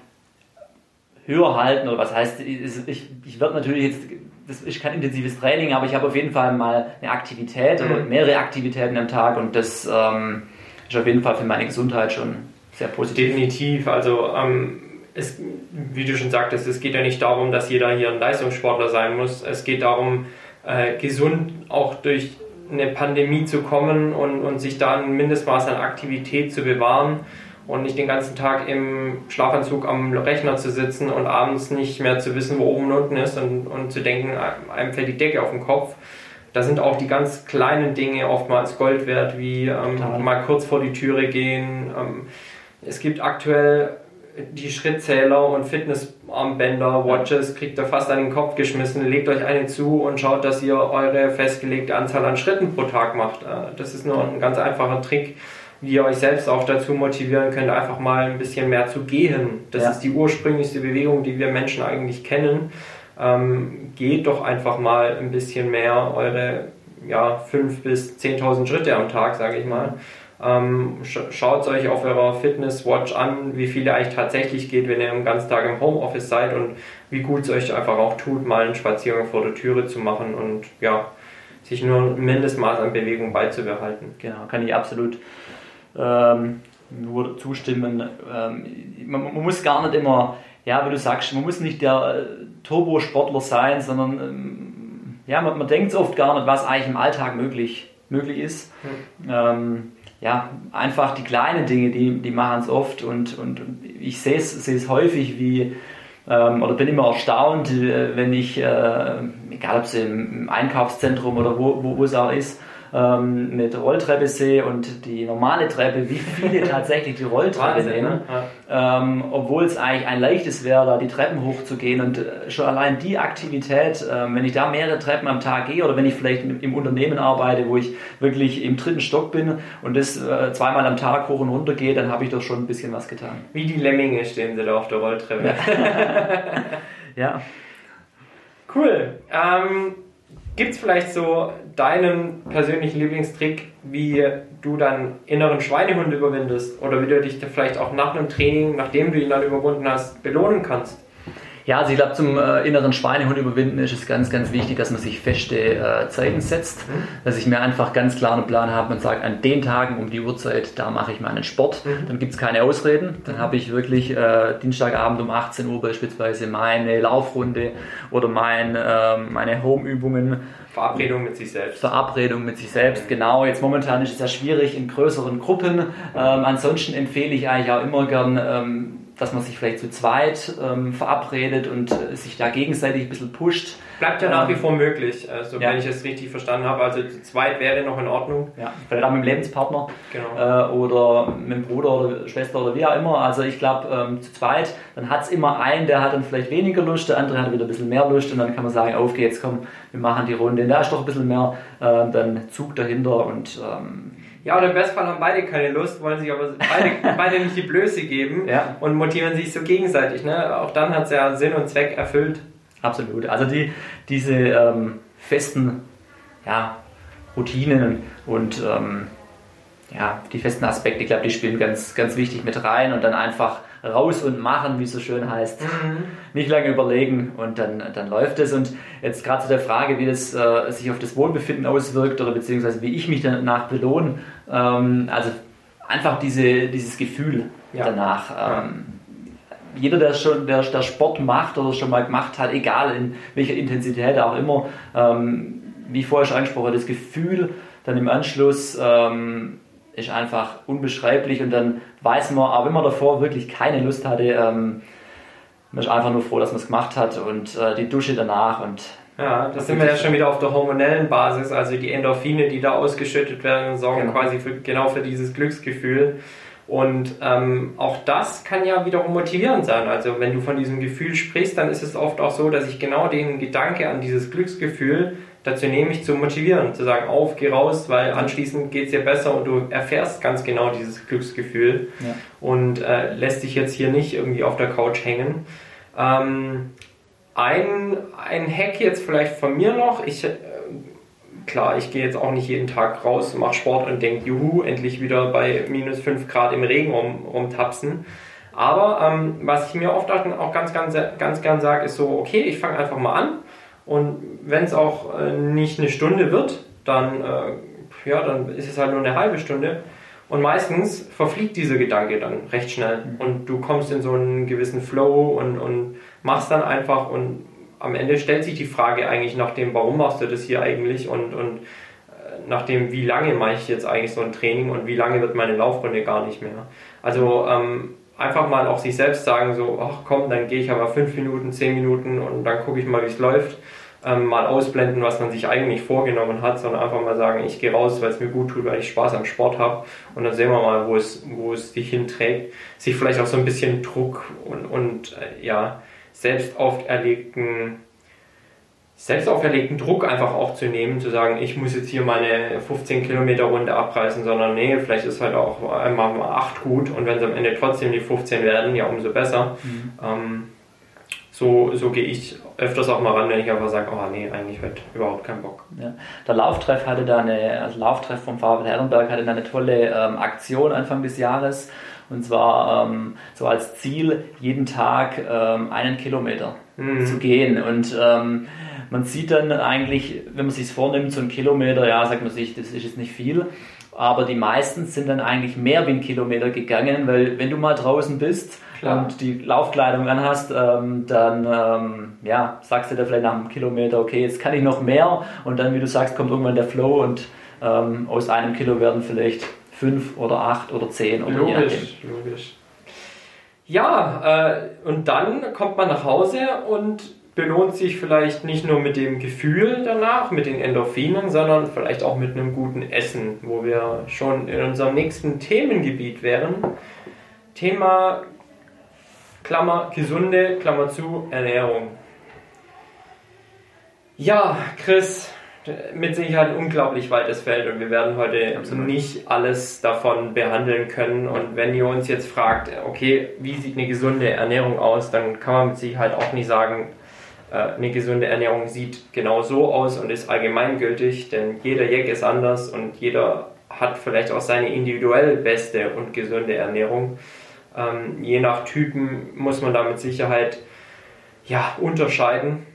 höher halten oder was heißt, ich, ich werde natürlich jetzt das ist kein intensives Training, aber ich habe auf jeden Fall mal eine Aktivität mhm. oder mehrere Aktivitäten am Tag und das ähm, ist auf jeden Fall für meine Gesundheit schon sehr positiv. Definitiv, also ähm, es, wie du schon sagtest, es geht ja nicht darum, dass jeder hier ein Leistungssportler sein muss. Es geht darum, äh, gesund auch durch eine Pandemie zu kommen und, und sich da ein Mindestmaß an Aktivität zu bewahren und nicht den ganzen Tag im Schlafanzug am Rechner zu sitzen und abends nicht mehr zu wissen, wo oben und unten ist und, und zu denken, einem fällt die Decke auf den Kopf. Da sind auch die ganz kleinen Dinge oftmals Gold wert, wie ähm, mal kurz vor die Türe gehen. Ähm, es gibt aktuell die Schrittzähler und Fitnessarmbänder, Watches, kriegt ihr fast an den Kopf geschmissen. Legt euch eine zu und schaut, dass ihr eure festgelegte Anzahl an Schritten pro Tag macht. Äh, das ist nur ein ganz einfacher Trick wie ihr euch selbst auch dazu motivieren könnt, einfach mal ein bisschen mehr zu gehen. Das ja. ist die ursprünglichste Bewegung, die wir Menschen eigentlich kennen. Ähm, geht doch einfach mal ein bisschen mehr eure ja, 5.000 bis 10.000 Schritte am Tag, sage ich mal. Ähm, schaut euch auf eurer Fitness-Watch an, wie viel ihr eigentlich tatsächlich geht, wenn ihr den ganzen Tag im Homeoffice seid und wie gut es euch einfach auch tut, mal einen Spaziergang vor der Türe zu machen und ja, sich nur ein Mindestmaß an Bewegung beizubehalten. Genau, kann ich absolut ähm, nur zustimmen. Ähm, man, man, muss gar nicht immer, ja, wie du sagst, man muss nicht der äh, Turbosportler sein, sondern ähm, ja, man, man denkt oft gar nicht, was eigentlich im Alltag möglich, möglich ist. Mhm. ja, einfach die kleinen Dinge, die, die machen es oft und, und, ich sehe es häufig, wie ähm, oder bin immer erstaunt, äh, wenn ich, äh, egal ob es im Einkaufszentrum oder wo, wo, wo es auch ist, ähm, mit Rolltreppe sehe und die normale Treppe, wie viele tatsächlich die Rolltreppe Wahnsinn, nehmen, ne? ja. ähm, obwohl es eigentlich ein leichtes wäre, da die Treppen hochzugehen und äh, schon allein die Aktivität, äh, wenn ich da mehrere Treppen am Tag gehe oder wenn ich vielleicht im Unternehmen arbeite, wo ich wirklich im dritten Stock bin und das äh, zweimal am Tag hoch und runter gehe, dann habe ich doch schon ein bisschen was getan. Wie die Lemminge stehen sie da auf der Rolltreppe. ja. Cool. Ähm, Gibt es vielleicht so deinen persönlichen Lieblingstrick, wie du deinen inneren Schweinehund überwindest? Oder wie du dich vielleicht auch nach einem Training, nachdem du ihn dann überwunden hast, belohnen kannst? Ja, also ich glaube, zum äh, inneren Schweinehund überwinden ist es ganz, ganz wichtig, dass man sich feste äh, Zeiten setzt. Mhm. Dass ich mir einfach ganz klar einen Plan habe und sage, an den Tagen um die Uhrzeit, da mache ich meinen Sport. Mhm. Dann gibt es keine Ausreden. Dann habe ich wirklich äh, Dienstagabend um 18 Uhr beispielsweise meine Laufrunde oder mein, ähm, meine Home-Übungen. Verabredung mit sich selbst. Verabredung mit sich selbst, mhm. genau. Jetzt momentan ist es ja schwierig in größeren Gruppen. Ähm, ansonsten empfehle ich eigentlich auch immer gern, ähm, dass man sich vielleicht zu zweit ähm, verabredet und äh, sich da gegenseitig ein bisschen pusht. Bleibt ja nach wie ähm, vor möglich, also ja. wenn ich es richtig verstanden habe. Also zu zweit wäre noch in Ordnung. Ja, vielleicht auch mit dem Lebenspartner genau. äh, oder mit dem Bruder oder Schwester oder wie auch immer. Also ich glaube, ähm, zu zweit, dann hat es immer einen, der hat dann vielleicht weniger Lust, der andere hat wieder ein bisschen mehr Lust und dann kann man sagen, auf geht's, komm, wir machen die Runde. Da ist doch ein bisschen mehr äh, dann Zug dahinter und ähm, ja, oder im Bestfall haben beide keine Lust, wollen sich aber beide, beide nicht die Blöße geben ja. und motivieren sich so gegenseitig. Ne? Auch dann hat es ja Sinn und Zweck erfüllt. Absolut. Also die, diese ähm, festen ja, Routinen und ähm, ja, die festen Aspekte, ich glaube, die spielen ganz, ganz wichtig mit rein und dann einfach raus und machen, wie es so schön heißt. Mhm. Nicht lange überlegen und dann, dann läuft es. Und jetzt gerade zu der Frage, wie das äh, sich auf das Wohlbefinden auswirkt oder beziehungsweise wie ich mich danach belohne. Ähm, also einfach diese, dieses Gefühl ja. danach. Ähm, jeder, der schon der, der Sport macht oder schon mal gemacht hat, egal in welcher Intensität auch immer, ähm, wie vorher schon angesprochen das Gefühl dann im Anschluss ähm, ist einfach unbeschreiblich und dann weiß man, auch wenn man davor wirklich keine Lust hatte, ähm, man ist einfach nur froh, dass man es gemacht hat und äh, die Dusche danach und ja, das sind wir ja schon wieder auf der hormonellen Basis, also die Endorphine, die da ausgeschüttet werden, sorgen genau. quasi für, genau für dieses Glücksgefühl. Und ähm, auch das kann ja wiederum motivierend sein. Also wenn du von diesem Gefühl sprichst, dann ist es oft auch so, dass ich genau den Gedanke an dieses Glücksgefühl dazu nehme, mich zu motivieren, zu sagen, auf, geh raus, weil anschließend geht es dir besser und du erfährst ganz genau dieses Glücksgefühl ja. und äh, lässt dich jetzt hier nicht irgendwie auf der Couch hängen. Ähm, ein, ein Hack jetzt vielleicht von mir noch, ich, äh, klar, ich gehe jetzt auch nicht jeden Tag raus, mache Sport und denke, juhu, endlich wieder bei minus 5 Grad im Regen rum, rumtapsen. Aber ähm, was ich mir oft auch ganz, ganz, ganz gern sage, ist so, okay, ich fange einfach mal an und wenn es auch äh, nicht eine Stunde wird, dann, äh, ja, dann ist es halt nur eine halbe Stunde. Und meistens verfliegt dieser Gedanke dann recht schnell mhm. und du kommst in so einen gewissen Flow und, und machst dann einfach und am Ende stellt sich die Frage eigentlich nach dem, warum machst du das hier eigentlich und, und äh, nach dem, wie lange mache ich jetzt eigentlich so ein Training und wie lange wird meine Laufrunde gar nicht mehr. Also ähm, einfach mal auch sich selbst sagen, so, ach komm, dann gehe ich aber fünf Minuten, zehn Minuten und dann gucke ich mal, wie es läuft ähm, mal ausblenden, was man sich eigentlich vorgenommen hat, sondern einfach mal sagen, ich gehe raus, weil es mir gut tut, weil ich Spaß am Sport habe und dann sehen wir mal, wo es, wo es dich hinträgt. Sich vielleicht auch so ein bisschen Druck und, und äh, ja, selbst auferlegten selbst auferlegten Druck einfach auch zu nehmen, zu sagen, ich muss jetzt hier meine 15 Kilometer Runde abreißen, sondern nee, vielleicht ist halt auch einmal mal 8 gut und wenn es am Ende trotzdem die 15 werden, ja umso besser. Mhm. Ähm, so, so gehe ich öfters auch mal ran, wenn ich einfach sage, oh nee, eigentlich heute überhaupt keinen Bock. Ja. Der Lauftreff hatte da eine, also Lauftreff vom VfL Herrenberg hatte da eine tolle ähm, Aktion Anfang des Jahres. Und zwar ähm, so als Ziel, jeden Tag ähm, einen Kilometer mhm. zu gehen. Und ähm, man sieht dann eigentlich, wenn man sich vornimmt, so ein Kilometer, ja, sagt man sich, das ist jetzt nicht viel. Aber die meisten sind dann eigentlich mehr wie einen Kilometer gegangen, weil wenn du mal draußen bist, Klar. und die Laufkleidung anhast, ähm, dann ähm, ja, sagst du dir vielleicht nach einem Kilometer, okay, jetzt kann ich noch mehr und dann, wie du sagst, kommt irgendwann der Flow und ähm, aus einem Kilo werden vielleicht fünf oder acht oder zehn oder logisch, logisch. Ja, äh, und dann kommt man nach Hause und belohnt sich vielleicht nicht nur mit dem Gefühl danach, mit den Endorphinen, sondern vielleicht auch mit einem guten Essen, wo wir schon in unserem nächsten Themengebiet wären. Thema Klammer gesunde, Klammer zu, Ernährung. Ja, Chris, mit Sicherheit ein unglaublich weites Feld und wir werden heute Absolut. nicht alles davon behandeln können. Und wenn ihr uns jetzt fragt, okay, wie sieht eine gesunde Ernährung aus, dann kann man mit Sicherheit auch nicht sagen, Äh, eine gesunde Ernährung sieht genau so aus und ist allgemeingültig, denn jeder Jack ist anders und jeder hat vielleicht auch seine individuell beste und gesunde Ernährung. Ähm, je nach Typen muss man da mit Sicherheit ja, unterscheiden.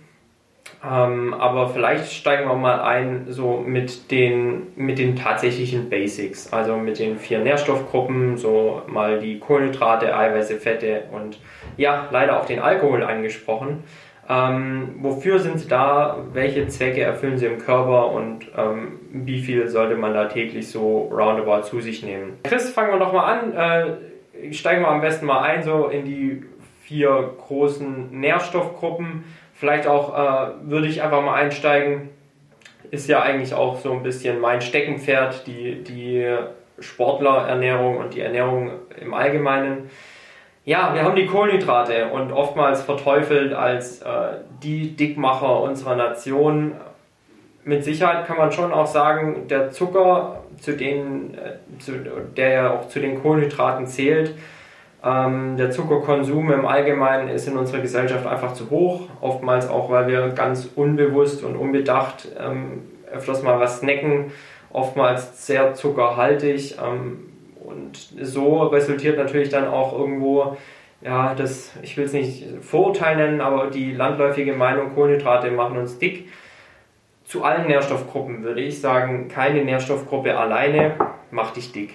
Ähm, aber vielleicht steigen wir mal ein so mit den, mit den tatsächlichen Basics, also mit den vier Nährstoffgruppen, so mal die Kohlenhydrate, Eiweiße, Fette und ja, leider auch den Alkohol angesprochen. Ähm, wofür sind sie da? Welche Zwecke erfüllen sie im Körper und ähm, wie viel sollte man da täglich so roundabout zu sich nehmen? Chris, fangen wir doch mal an. Äh, steigen wir am besten mal ein so in die vier großen Nährstoffgruppen. Vielleicht auch äh, würde ich einfach mal einsteigen. Ist ja eigentlich auch so ein bisschen mein Steckenpferd, die, die Sportlerernährung und die Ernährung im Allgemeinen. Ja, wir haben die Kohlenhydrate und oftmals verteufelt als äh, die Dickmacher unserer Nation. Mit Sicherheit kann man schon auch sagen, der Zucker, zu denen, äh, zu, der ja auch zu den Kohlenhydraten zählt, ähm, der Zuckerkonsum im Allgemeinen ist in unserer Gesellschaft einfach zu hoch. Oftmals auch, weil wir ganz unbewusst und unbedacht ähm, öfters mal was snacken, oftmals sehr zuckerhaltig. Ähm, und so resultiert natürlich dann auch irgendwo, ja, das, ich will es nicht Vorurteil nennen, aber die landläufige Meinung, Kohlenhydrate machen uns dick. Zu allen Nährstoffgruppen würde ich sagen, keine Nährstoffgruppe alleine macht dich dick.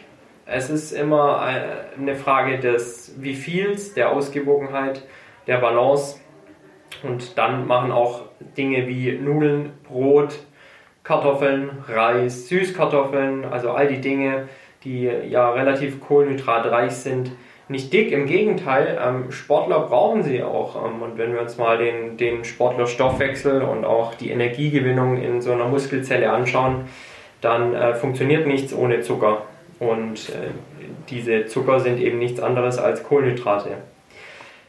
Es ist immer eine Frage des wie Wieviels, der Ausgewogenheit, der Balance. Und dann machen auch Dinge wie Nudeln, Brot, Kartoffeln, Reis, Süßkartoffeln, also all die Dinge, die ja relativ kohlenhydratreich sind, nicht dick. Im Gegenteil, ähm, Sportler brauchen sie auch. Ähm, und wenn wir uns mal den, den Sportlerstoffwechsel und auch die Energiegewinnung in so einer Muskelzelle anschauen, dann äh, funktioniert nichts ohne Zucker. Und äh, diese Zucker sind eben nichts anderes als Kohlenhydrate.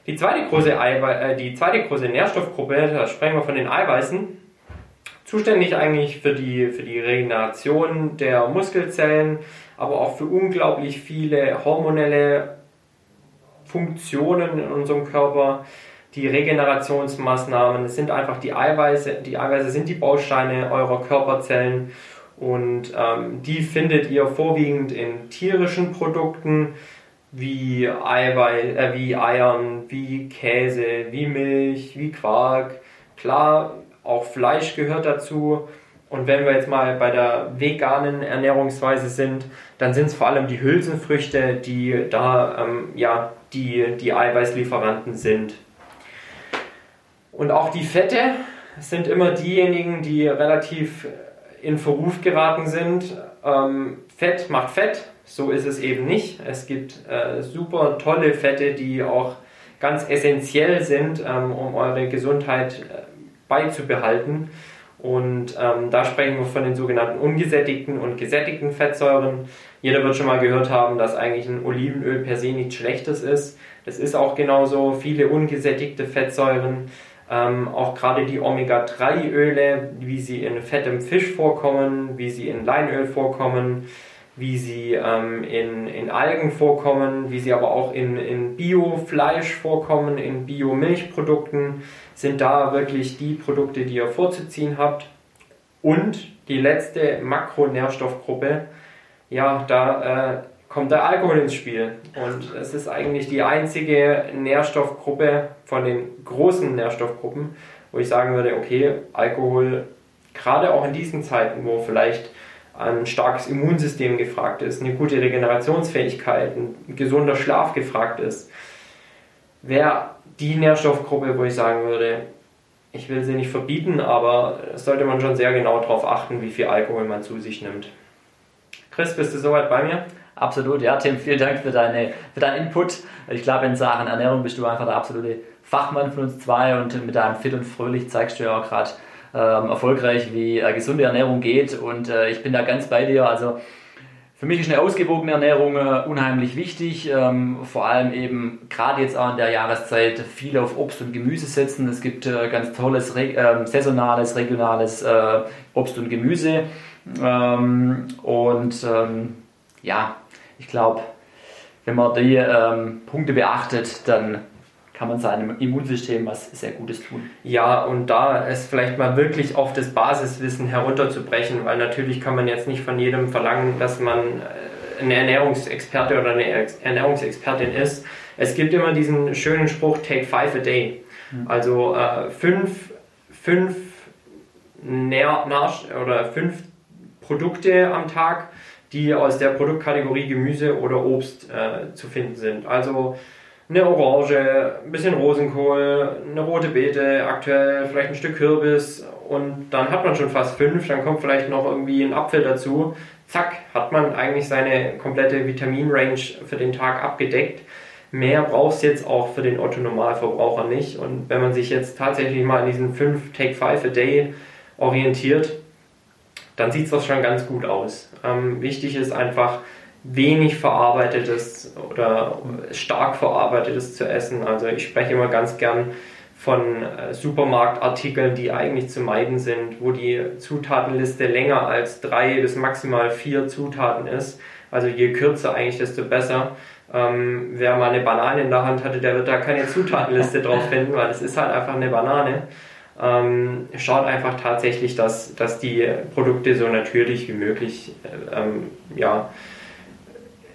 Die zweite große, äh, die zweite große Nährstoffgruppe, da sprechen wir von den Eiweißen, zuständig eigentlich für die, für die Regeneration der Muskelzellen, aber auch für unglaublich viele hormonelle Funktionen in unserem Körper. Die Regenerationsmaßnahmen es sind einfach die Eiweiße. Die Eiweiße sind die Bausteine eurer Körperzellen und ähm, die findet ihr vorwiegend in tierischen Produkten wie, Eiweiß, äh, wie Eiern, wie Käse, wie Milch, wie Quark. Klar, auch Fleisch gehört dazu. Und wenn wir jetzt mal bei der veganen Ernährungsweise sind, dann sind es vor allem die Hülsenfrüchte, die da ähm, ja, die, die Eiweißlieferanten sind. Und auch die Fette sind immer diejenigen, die relativ in Verruf geraten sind. Ähm, Fett macht Fett, so ist es eben nicht. Es gibt äh, super tolle Fette, die auch ganz essentiell sind, ähm, um eure Gesundheit äh, beizubehalten. Und ähm, da sprechen wir von den sogenannten ungesättigten und gesättigten Fettsäuren. Jeder wird schon mal gehört haben, dass eigentlich ein Olivenöl per se nichts Schlechtes ist. Das ist auch genauso. Viele ungesättigte Fettsäuren, ähm, auch gerade die Omega-3-Öle, wie sie in fettem Fisch vorkommen, wie sie in Leinöl vorkommen, wie sie ähm, in, in Algen vorkommen, wie sie aber auch in, in Bio-Fleisch vorkommen, in Bio-Milchprodukten, sind da wirklich die Produkte, die ihr vorzuziehen habt. Und die letzte Makronährstoffgruppe, ja, da äh, kommt der Alkohol ins Spiel. Und es ist eigentlich die einzige Nährstoffgruppe von den großen Nährstoffgruppen, wo ich sagen würde, okay, Alkohol, gerade auch in diesen Zeiten, wo vielleicht ein starkes Immunsystem gefragt ist, eine gute Regenerationsfähigkeit, ein gesunder Schlaf gefragt ist, wäre die Nährstoffgruppe, wo ich sagen würde, ich will sie nicht verbieten, aber sollte man schon sehr genau darauf achten, wie viel Alkohol man zu sich nimmt. Chris, bist du soweit bei mir? Absolut, ja, Tim, vielen Dank für, deine, für deinen Input. Ich glaube, in Sachen Ernährung bist du einfach der absolute Fachmann von uns zwei und mit deinem Fit und Fröhlich zeigst du ja auch gerade ähm, erfolgreich, wie äh, gesunde Ernährung geht und äh, ich bin da ganz bei dir. Also für mich ist eine ausgewogene Ernährung äh, unheimlich wichtig, ähm, vor allem eben gerade jetzt auch in der Jahreszeit viel auf Obst und Gemüse setzen. Es gibt äh, ganz tolles re äh, saisonales, regionales äh, Obst und Gemüse ähm, und ähm, ja, ich glaube, wenn man die ähm, Punkte beachtet, dann kann man seinem Immunsystem was sehr Gutes tun. Ja, und da es vielleicht mal wirklich auf das Basiswissen herunterzubrechen, weil natürlich kann man jetzt nicht von jedem verlangen, dass man äh, ein Ernährungsexperte oder eine Ernährungsexpertin ist. Es gibt immer diesen schönen Spruch, take five a day. Mhm. Also äh, fünf, fünf Nähr oder fünf Produkte am Tag, die aus der Produktkategorie Gemüse oder Obst äh, zu finden sind. Also eine Orange, ein bisschen Rosenkohl, eine rote Beete, aktuell vielleicht ein Stück Kürbis und dann hat man schon fast fünf, dann kommt vielleicht noch irgendwie ein Apfel dazu. Zack, hat man eigentlich seine komplette Vitaminrange für den Tag abgedeckt. Mehr braucht es jetzt auch für den Otto-Normalverbraucher nicht. Und wenn man sich jetzt tatsächlich mal an diesen 5 Take 5 a Day orientiert, dann sieht es schon ganz gut aus. Ähm, wichtig ist einfach, wenig verarbeitetes oder stark verarbeitetes zu essen. Also ich spreche immer ganz gern von äh, Supermarktartikeln, die eigentlich zu meiden sind, wo die Zutatenliste länger als drei bis maximal vier Zutaten ist. Also je kürzer eigentlich, desto besser. Ähm, wer mal eine Banane in der Hand hatte, der wird da keine Zutatenliste drauf finden, weil es ist halt einfach eine Banane. Ähm, schaut einfach tatsächlich, dass, dass die Produkte so natürlich wie möglich äh, ähm, ja,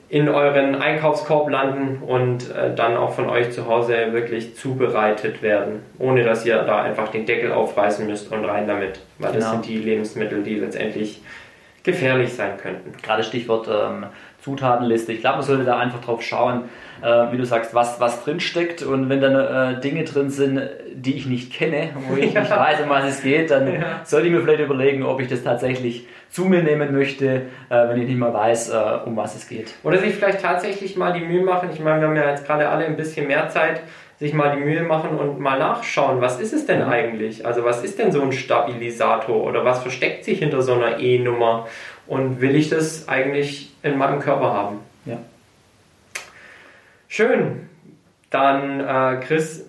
in euren Einkaufskorb landen und äh, dann auch von euch zu Hause wirklich zubereitet werden, ohne dass ihr da einfach den Deckel aufreißen müsst und rein damit, weil genau. das sind die Lebensmittel, die letztendlich gefährlich sein könnten. Gerade Stichwort ähm, Zutatenliste. Ich glaube, man sollte da einfach drauf schauen, äh, wie du sagst, was, was drin steckt. Und wenn dann äh, Dinge drin sind, die ich nicht kenne, wo ich nicht weiß, um was es geht, dann ja. sollte ich mir vielleicht überlegen, ob ich das tatsächlich zu mir nehmen möchte, äh, wenn ich nicht mal weiß, äh, um was es geht. Oder sich vielleicht tatsächlich mal die Mühe machen. Ich meine, wir haben ja jetzt gerade alle ein bisschen mehr Zeit sich mal die Mühe machen und mal nachschauen, was ist es denn eigentlich? Also was ist denn so ein Stabilisator oder was versteckt sich hinter so einer E-Nummer und will ich das eigentlich in meinem Körper haben? Ja. Schön. Dann, äh, Chris,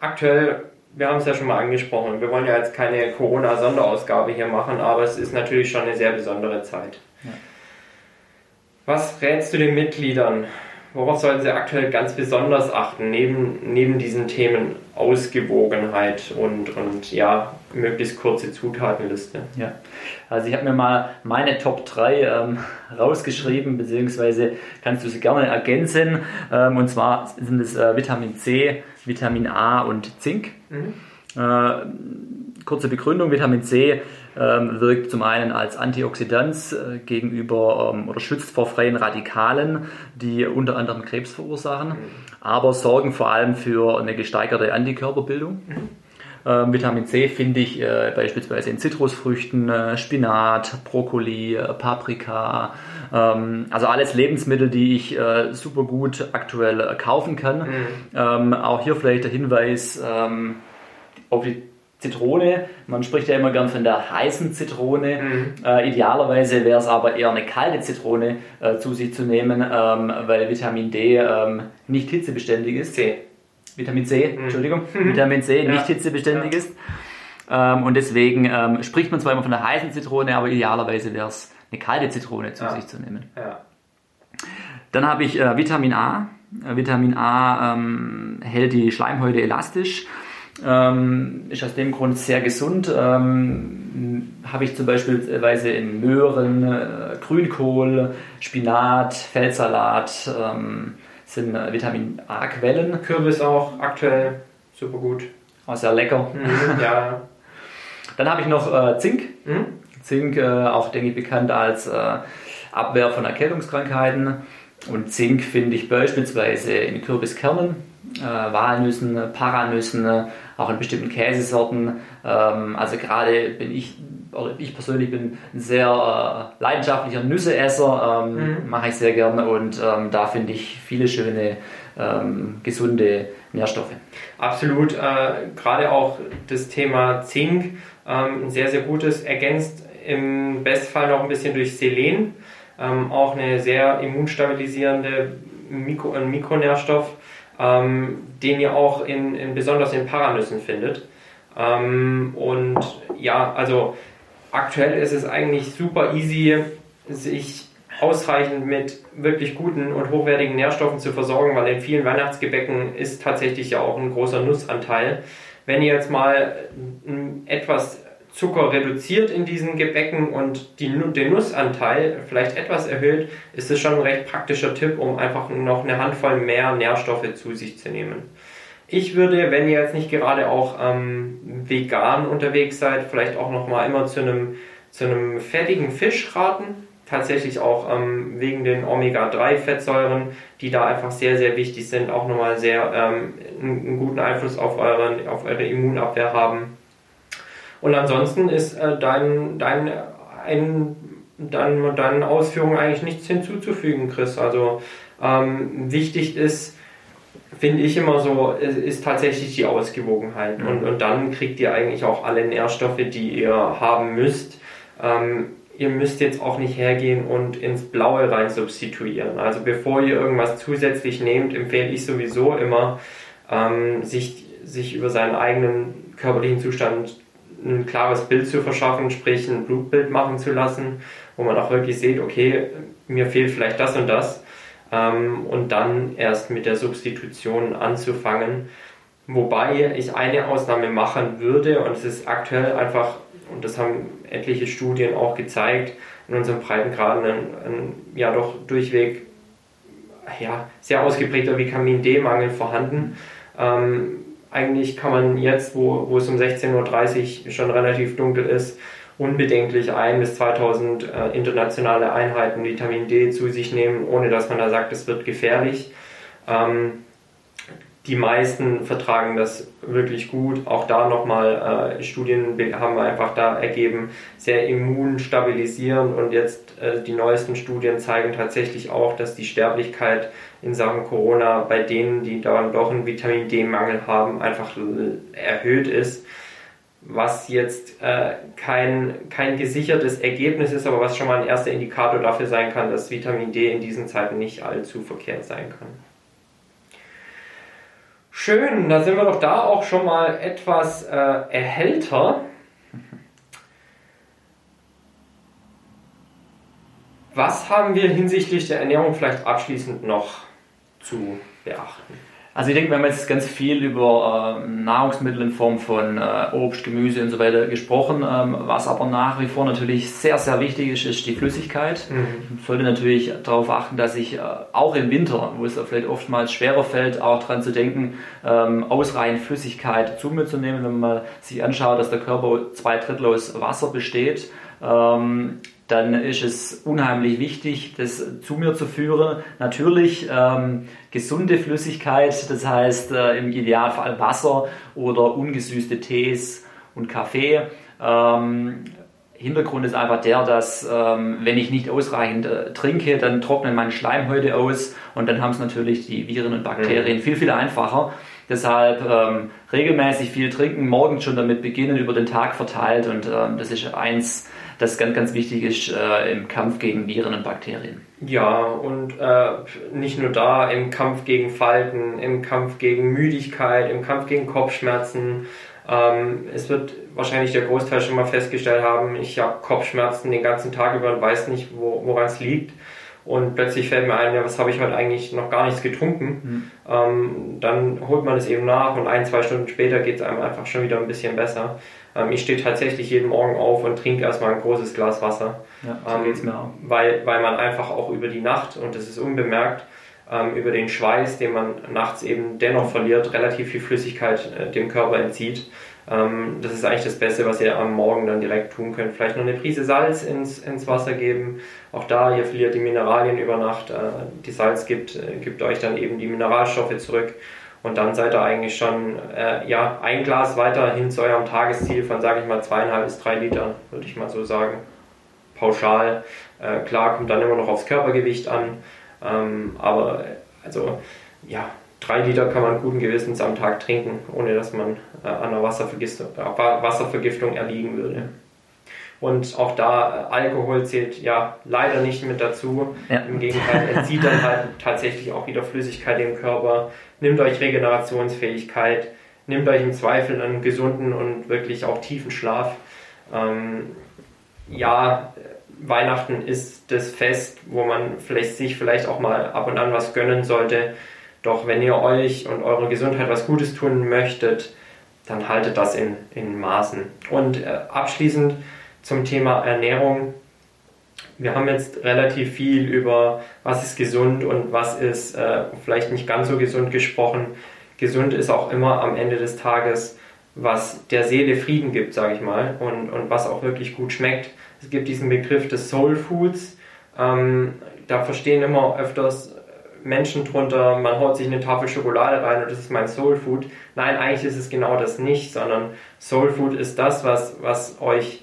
aktuell, wir haben es ja schon mal angesprochen, wir wollen ja jetzt keine Corona-Sonderausgabe hier machen, aber es ist natürlich schon eine sehr besondere Zeit. Ja. Was rätst du den Mitgliedern? worauf sollten Sie aktuell ganz besonders achten, neben, neben diesen Themen Ausgewogenheit und, und ja, möglichst kurze Zutatenliste? Ja, also ich habe mir mal meine Top 3 ähm, rausgeschrieben, beziehungsweise kannst du sie gerne ergänzen. Ähm, und zwar sind es äh, Vitamin C, Vitamin A und Zink. Mhm. Äh, kurze Begründung, Vitamin C ähm, wirkt zum einen als Antioxidant äh, gegenüber ähm, oder schützt vor freien Radikalen, die unter anderem Krebs verursachen, mhm. aber sorgen vor allem für eine gesteigerte Antikörperbildung. Mhm. Ähm, Vitamin C finde ich äh, beispielsweise in Zitrusfrüchten, äh, Spinat, Brokkoli, äh, Paprika, ähm, also alles Lebensmittel, die ich äh, super gut aktuell äh, kaufen kann. Mhm. Ähm, auch hier vielleicht der Hinweis auf die Zitrone. Man spricht ja immer gern von der heißen Zitrone. Mhm. Äh, idealerweise wäre es aber eher eine kalte Zitrone äh, zu sich zu nehmen, ähm, weil Vitamin D ähm, nicht hitzebeständig ist. C. Vitamin C, mhm. Entschuldigung. Mhm. Vitamin C ja. nicht hitzebeständig ja. ist. Ähm, und deswegen ähm, spricht man zwar immer von der heißen Zitrone, aber idealerweise wäre es eine kalte Zitrone zu ja. sich zu nehmen. Dann habe ich äh, Vitamin A. Äh, Vitamin A ähm, hält die Schleimhäute elastisch ähm, ist aus dem Grund sehr gesund. Ähm, Habe ich zum Beispiel in Möhren, äh, Grünkohl, Spinat, Feldsalat, ähm, sind äh, Vitamin A-Quellen. Kürbis auch aktuell super gut. Auch sehr lecker. Mhm, ja. Dann habe ich noch äh, Zink. Mhm. Zink, äh, auch denke ich bekannt als äh, Abwehr von Erkältungskrankheiten. Und Zink finde ich beispielsweise in Kürbiskernen, äh, Walnüssen, Paranüssen, auch in bestimmten Käsesorten. Ähm, also gerade bin ich, ich persönlich bin ein sehr äh, leidenschaftlicher Nüsseesser, ähm, mhm. mache ich sehr gerne und ähm, da finde ich viele schöne, ähm, gesunde Nährstoffe. Absolut, äh, gerade auch das Thema Zink, ähm, ein sehr, sehr gutes, ergänzt im Bestfall noch ein bisschen durch Selen, ähm, auch eine sehr immunstabilisierende Mikro, ein Mikronährstoff ähm, den ihr auch in, in, besonders in Paranüssen findet. Und ja, also aktuell ist es eigentlich super easy, sich ausreichend mit wirklich guten und hochwertigen Nährstoffen zu versorgen, weil in vielen Weihnachtsgebäcken ist tatsächlich ja auch ein großer Nussanteil. Wenn ihr jetzt mal etwas Zucker reduziert in diesen Gebäcken und die, den Nussanteil vielleicht etwas erhöht, ist es schon ein recht praktischer Tipp, um einfach noch eine Handvoll mehr Nährstoffe zu sich zu nehmen. Ich würde, wenn ihr jetzt nicht gerade auch ähm, vegan unterwegs seid, vielleicht auch noch mal immer zu einem, zu einem fettigen Fisch raten. Tatsächlich auch ähm, wegen den Omega-3-Fettsäuren, die da einfach sehr, sehr wichtig sind, auch nochmal sehr ähm, einen, guten Einfluss auf, euren, auf eure Immunabwehr haben. Und ansonsten ist äh, dein, dein, ein, dein, deinen Ausführungen eigentlich nichts hinzuzufügen, Chris. Also ähm, wichtig ist, finde ich immer so, ist tatsächlich die Ausgewogenheit. Und, und dann kriegt ihr eigentlich auch alle Nährstoffe, die ihr haben müsst. Ähm, ihr müsst jetzt auch nicht hergehen und ins Blaue rein substituieren. Also bevor ihr irgendwas zusätzlich nehmt, empfehle ich sowieso immer, ähm, sich, sich über seinen eigenen körperlichen Zustand ein klares Bild zu verschaffen, sprich ein Blutbild machen zu lassen, wo man auch wirklich sieht, okay, mir fehlt vielleicht das und das ähm, und dann erst mit der Substitution anzufangen. Wobei ich eine Ausnahme machen würde und es ist aktuell einfach, und das haben etliche Studien auch gezeigt, in unserem Breitengraden ein, ein ja doch durchweg ja, sehr ausgeprägter Vitamin D-Mangel vorhanden. Ähm, eigentlich kann man jetzt, wo, wo es um 16.30 Uhr schon relativ dunkel ist, unbedenklich ein bis 2000 äh, internationale Einheiten Vitamin D zu sich nehmen, ohne dass man da sagt, es wird gefährlich. Ähm, die meisten vertragen das wirklich gut. Auch da nochmal äh, Studien haben einfach da ergeben, sehr immunstabilisierend und jetzt äh, die neuesten Studien zeigen tatsächlich auch, dass die Sterblichkeit in Sachen Corona bei denen, die dann doch einen Vitamin D-Mangel haben, einfach erhöht ist. Was jetzt äh, kein, kein gesichertes Ergebnis ist, aber was schon mal ein erster Indikator dafür sein kann, dass Vitamin D in diesen Zeiten nicht allzu verkehrt sein kann. Schön, da sind wir doch da auch schon mal etwas äh, erhellter. Was haben wir hinsichtlich der Ernährung vielleicht abschließend noch zu beachten? Also ich denke, wir haben jetzt ganz viel über äh, Nahrungsmittel in Form von äh, Obst, Gemüse und so weiter gesprochen. Ähm, was aber nach wie vor natürlich sehr, sehr wichtig ist, ist die Flüssigkeit. Mhm. Ich sollte natürlich darauf achten, dass ich äh, auch im Winter, wo es vielleicht oftmals schwerer fällt, auch daran zu denken, ähm, ausreichend Flüssigkeit zu mir zu nehmen. Wenn man sich anschaut, dass der Körper zwei Drittel aus Wasser besteht, ähm, dann ist es unheimlich wichtig, das zu mir zu führen. Natürlich ähm, gesunde Flüssigkeit, das heißt äh, im Idealfall Wasser oder ungesüßte Tees und Kaffee. Ähm, Hintergrund ist einfach der, dass ähm, wenn ich nicht ausreichend äh, trinke, dann trocknen meine Schleimhäute aus und dann haben es natürlich die Viren und Bakterien mhm. viel, viel einfacher. Deshalb ähm, regelmäßig viel trinken, morgens schon damit beginnen, über den Tag verteilt und ähm, das ist eins das ganz, ganz wichtig ist äh, im Kampf gegen Viren und Bakterien. Ja, und äh, nicht nur da, im Kampf gegen Falten, im Kampf gegen Müdigkeit, im Kampf gegen Kopfschmerzen. Ähm, es wird wahrscheinlich der Großteil schon mal festgestellt haben, ich habe Kopfschmerzen den ganzen Tag über und weiß nicht, wo, woran es liegt. Und plötzlich fällt mir ein, ja, was habe ich heute eigentlich noch gar nichts getrunken. Mhm. Ähm, dann holt man es eben nach und ein, zwei Stunden später geht es einem einfach schon wieder ein bisschen besser. Ähm, ich stehe tatsächlich jeden Morgen auf und trinke erstmal ein großes Glas Wasser. Ja, ähm. Weil, weil man einfach auch über die Nacht, und das ist unbemerkt, ähm, über den Schweiß, den man nachts eben dennoch verliert, relativ viel Flüssigkeit äh, dem Körper entzieht. Ähm, das ist eigentlich das Beste, was ihr am Morgen dann direkt tun könnt. Vielleicht noch eine Prise Salz ins, ins Wasser geben. Auch da, ihr verliert die Mineralien über Nacht. Äh, die Salz gibt, äh, gibt euch dann eben die Mineralstoffe zurück. Und dann seid ihr eigentlich schon äh, ja, ein Glas weiter hin zu eurem Tagesziel von, sage ich mal, zweieinhalb bis drei Liter, würde ich mal so sagen. Pauschal. Äh, klar, kommt dann immer noch aufs Körpergewicht an. Ähm, aber also, ja, drei Liter kann man guten Gewissens am Tag trinken, ohne dass man an einer Wasservergiftung, äh, Wasservergiftung erliegen würde. Und auch da, äh, Alkohol zählt ja leider nicht mit dazu. Ja. Im Gegenteil, entzieht dann halt tatsächlich auch wieder Flüssigkeit im Körper. Nimmt euch Regenerationsfähigkeit, nimmt euch im Zweifel einen gesunden und wirklich auch tiefen Schlaf. Ähm, ja, Weihnachten ist das Fest, wo man vielleicht sich vielleicht auch mal ab und an was gönnen sollte. Doch wenn ihr euch und eurer Gesundheit was Gutes tun möchtet, dann haltet das in, in Maßen. Und äh, abschließend zum Thema Ernährung. Wir haben jetzt relativ viel über was ist gesund und was ist äh, vielleicht nicht ganz so gesund gesprochen. Gesund ist auch immer am Ende des Tages, was der Seele Frieden gibt, sage ich mal, und, und was auch wirklich gut schmeckt. Es gibt diesen Begriff des Soul Foods. Ähm, da verstehen immer öfters Menschen drunter, man haut sich eine Tafel Schokolade rein und das ist mein Soul Food. Nein, eigentlich ist es genau das nicht, sondern Soul Food ist das, was, was euch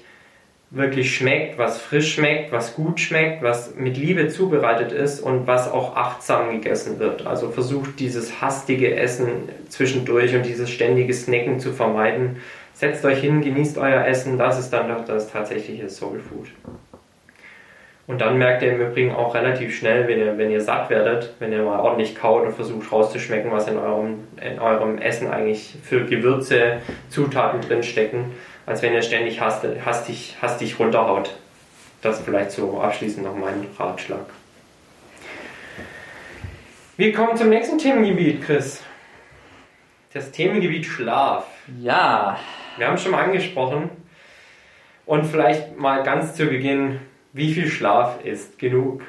wirklich schmeckt, was frisch schmeckt, was gut schmeckt, was mit Liebe zubereitet ist und was auch achtsam gegessen wird. Also versucht dieses hastige Essen zwischendurch und dieses ständige Snacken zu vermeiden. Setzt euch hin, genießt euer Essen, das ist dann doch das tatsächliche Soul Food. Und dann merkt ihr im Übrigen auch relativ schnell, wenn ihr, wenn ihr satt werdet, wenn ihr mal ordentlich kaut und versucht rauszuschmecken, was in eurem, in eurem Essen eigentlich für Gewürze, Zutaten drin stecken, als wenn ihr ständig hastig, hastig, hastig runterhaut. Das vielleicht so abschließend noch mein Ratschlag. Wir kommen zum nächsten Themengebiet, Chris. Das Themengebiet Schlaf. Ja. Wir haben es schon mal angesprochen. Und vielleicht mal ganz zu Beginn, wie viel Schlaf ist genug?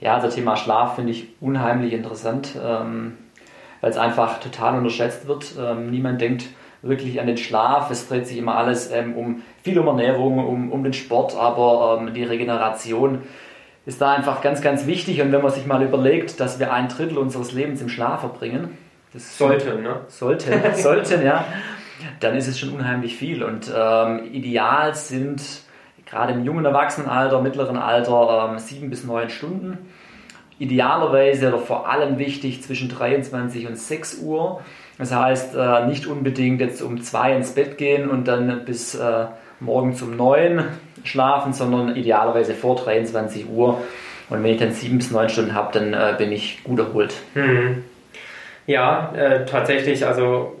Ja, das also Thema Schlaf finde ich unheimlich interessant, ähm, weil es einfach total unterschätzt wird. Ähm, niemand denkt wirklich an den Schlaf. Es dreht sich immer alles ähm, um viel um Ernährung, um, um den Sport, aber ähm, die Regeneration ist da einfach ganz, ganz wichtig. Und wenn man sich mal überlegt, dass wir ein Drittel unseres Lebens im Schlaf verbringen, das sollten, ne? Sollten, sollten, ja. Dann ist es schon unheimlich viel. Und ähm, ideal sind gerade im jungen Erwachsenenalter, mittleren Alter ähm, sieben bis neun Stunden. Idealerweise oder vor allem wichtig zwischen 23 und 6 Uhr. Das heißt, äh, nicht unbedingt jetzt um zwei ins Bett gehen und dann bis äh, morgens um neun schlafen, sondern idealerweise vor 23 Uhr. Und wenn ich dann sieben bis neun Stunden habe, dann äh, bin ich gut erholt. Hm. Ja, äh, tatsächlich, also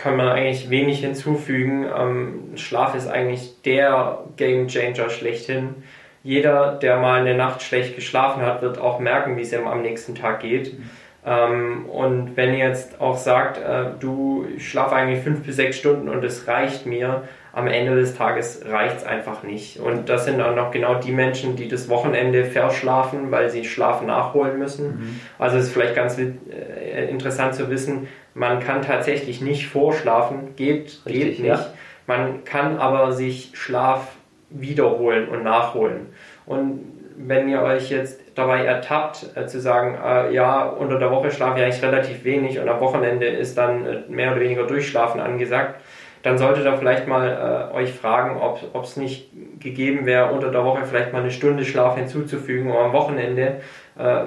kann man eigentlich wenig hinzufügen. Ähm, Schlaf ist eigentlich der Game Changer schlechthin. Jeder, der mal eine Nacht schlecht geschlafen hat, wird auch merken, wie es ihm am nächsten Tag geht. Mhm. Ähm, und wenn ihr jetzt auch sagt, äh, du schlaf eigentlich fünf bis sechs Stunden und es reicht mir, am Ende des Tages reicht es einfach nicht. Und das sind dann noch genau die Menschen, die das Wochenende verschlafen, weil sie Schlaf nachholen müssen. Mhm. Also es ist vielleicht ganz äh, interessant zu wissen, man kann tatsächlich nicht vorschlafen, geht, Richtig, geht nicht. Ja. Man kann aber sich Schlaf wiederholen und nachholen. Und wenn ihr euch jetzt dabei ertappt, äh, zu sagen, äh, ja, unter der Woche schlafe ich eigentlich relativ wenig und am Wochenende ist dann äh, mehr oder weniger Durchschlafen angesagt, dann solltet ihr vielleicht mal äh, euch fragen, ob es nicht gegeben wäre, unter der Woche vielleicht mal eine Stunde Schlaf hinzuzufügen, um am Wochenende äh,